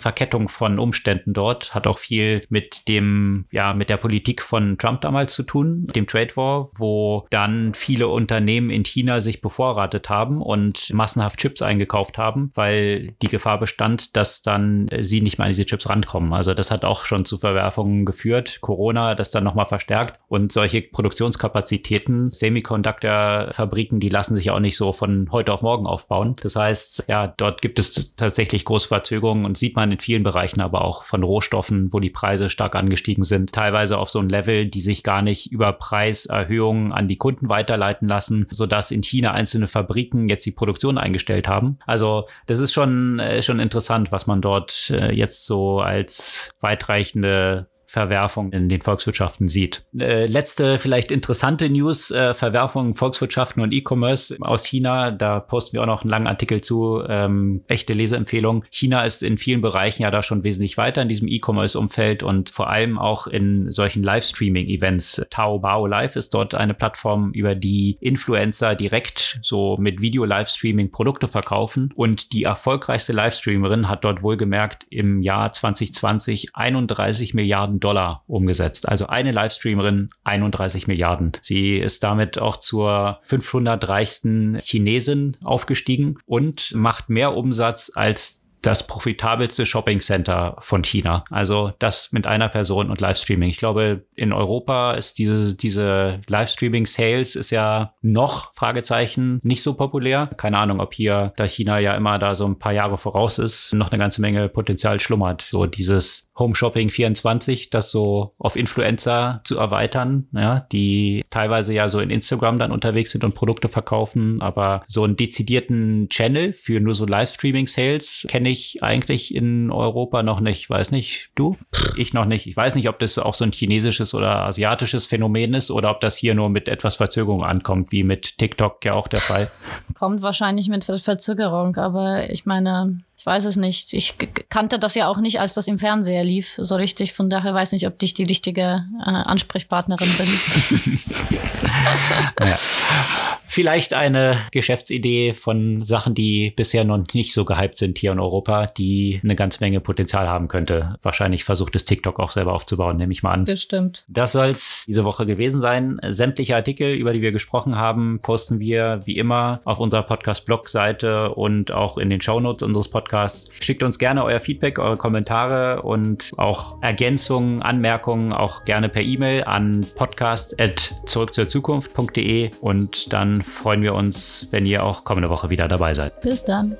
S2: Verkettung von Umständen dort, hat auch viel mit dem, ja, mit der Politik von Trump damals zu tun, dem Trade War, wo dann viele Unternehmen in China sich bevorratet haben und massenhaft Chips eingekauft haben, weil die Gefahr bestand, dass dann sie nicht mehr an diese Chips rankommen. Also das hat auch schon zu Verwerfungen geführt. Corona das dann nochmal verstärkt und solche Produktionskapazitäten, Semiconductor-Fabriken, die lassen sich auch nicht so von heute auf morgen aufbauen. Das heißt, ja, dort gibt es tatsächlich große Verzögerungen und sieht man in vielen Bereichen aber auch von Rohstoffen, wo die Preise stark angestiegen sind, teilweise auf so ein Level, die sich gar nicht über Preiserhöhungen an die Kunden weiterleiten lassen, sodass in China einzelne Fabriken jetzt die Produktion eingestellt haben. Also das ist schon, äh, schon interessant, was man dort äh, jetzt so als weitreichende Verwerfung in den Volkswirtschaften sieht. Äh, letzte vielleicht interessante News, äh, Verwerfung Volkswirtschaften und E-Commerce aus China. Da posten wir auch noch einen langen Artikel zu, ähm, echte Leseempfehlung. China ist in vielen Bereichen ja da schon wesentlich weiter in diesem E-Commerce-Umfeld und vor allem auch in solchen Livestreaming-Events. Taobao Live ist dort eine Plattform, über die Influencer direkt so mit Video-Livestreaming Produkte verkaufen und die erfolgreichste Livestreamerin hat dort wohlgemerkt im Jahr 2020 31 Milliarden Dollar umgesetzt. Also eine Livestreamerin 31 Milliarden. Sie ist damit auch zur 500 reichsten Chinesin aufgestiegen und macht mehr Umsatz als das profitabelste Shopping Center von China. Also das mit einer Person und Livestreaming. Ich glaube, in Europa ist diese, diese Livestreaming Sales ist ja noch, Fragezeichen, nicht so populär. Keine Ahnung, ob hier, da China ja immer da so ein paar Jahre voraus ist, noch eine ganze Menge Potenzial schlummert. So dieses Home Shopping 24, das so auf Influencer zu erweitern, ja, die teilweise ja so in Instagram dann unterwegs sind und Produkte verkaufen, aber so einen dezidierten Channel für nur so Livestreaming Sales kenne ich eigentlich in Europa noch nicht. Weiß nicht, du? Ich noch nicht. Ich weiß nicht, ob das auch so ein chinesisches oder asiatisches Phänomen ist oder ob das hier nur mit etwas Verzögerung ankommt, wie mit TikTok ja auch der Fall.
S1: Kommt wahrscheinlich mit Verzögerung, aber ich meine, ich weiß es nicht. Ich kannte das ja auch nicht, als das im Fernseher lief, so richtig. Von daher weiß nicht, ob ich die richtige äh, Ansprechpartnerin bin.
S2: ja. Vielleicht eine Geschäftsidee von Sachen, die bisher noch nicht so gehypt sind hier in Europa, die eine ganze Menge Potenzial haben könnte. Wahrscheinlich versucht es TikTok auch selber aufzubauen, nehme ich mal an.
S1: Bestimmt.
S2: Das soll es diese Woche gewesen sein. Sämtliche Artikel, über die wir gesprochen haben, posten wir wie immer auf unserer Podcast-Blog-Seite und auch in den Shownotes unseres Podcasts. Schickt uns gerne euer Feedback, eure Kommentare und auch Ergänzungen, Anmerkungen auch gerne per E-Mail an podcast.zurückzurzukunft.de und dann freuen wir uns, wenn ihr auch kommende Woche wieder dabei seid.
S1: Bis dann.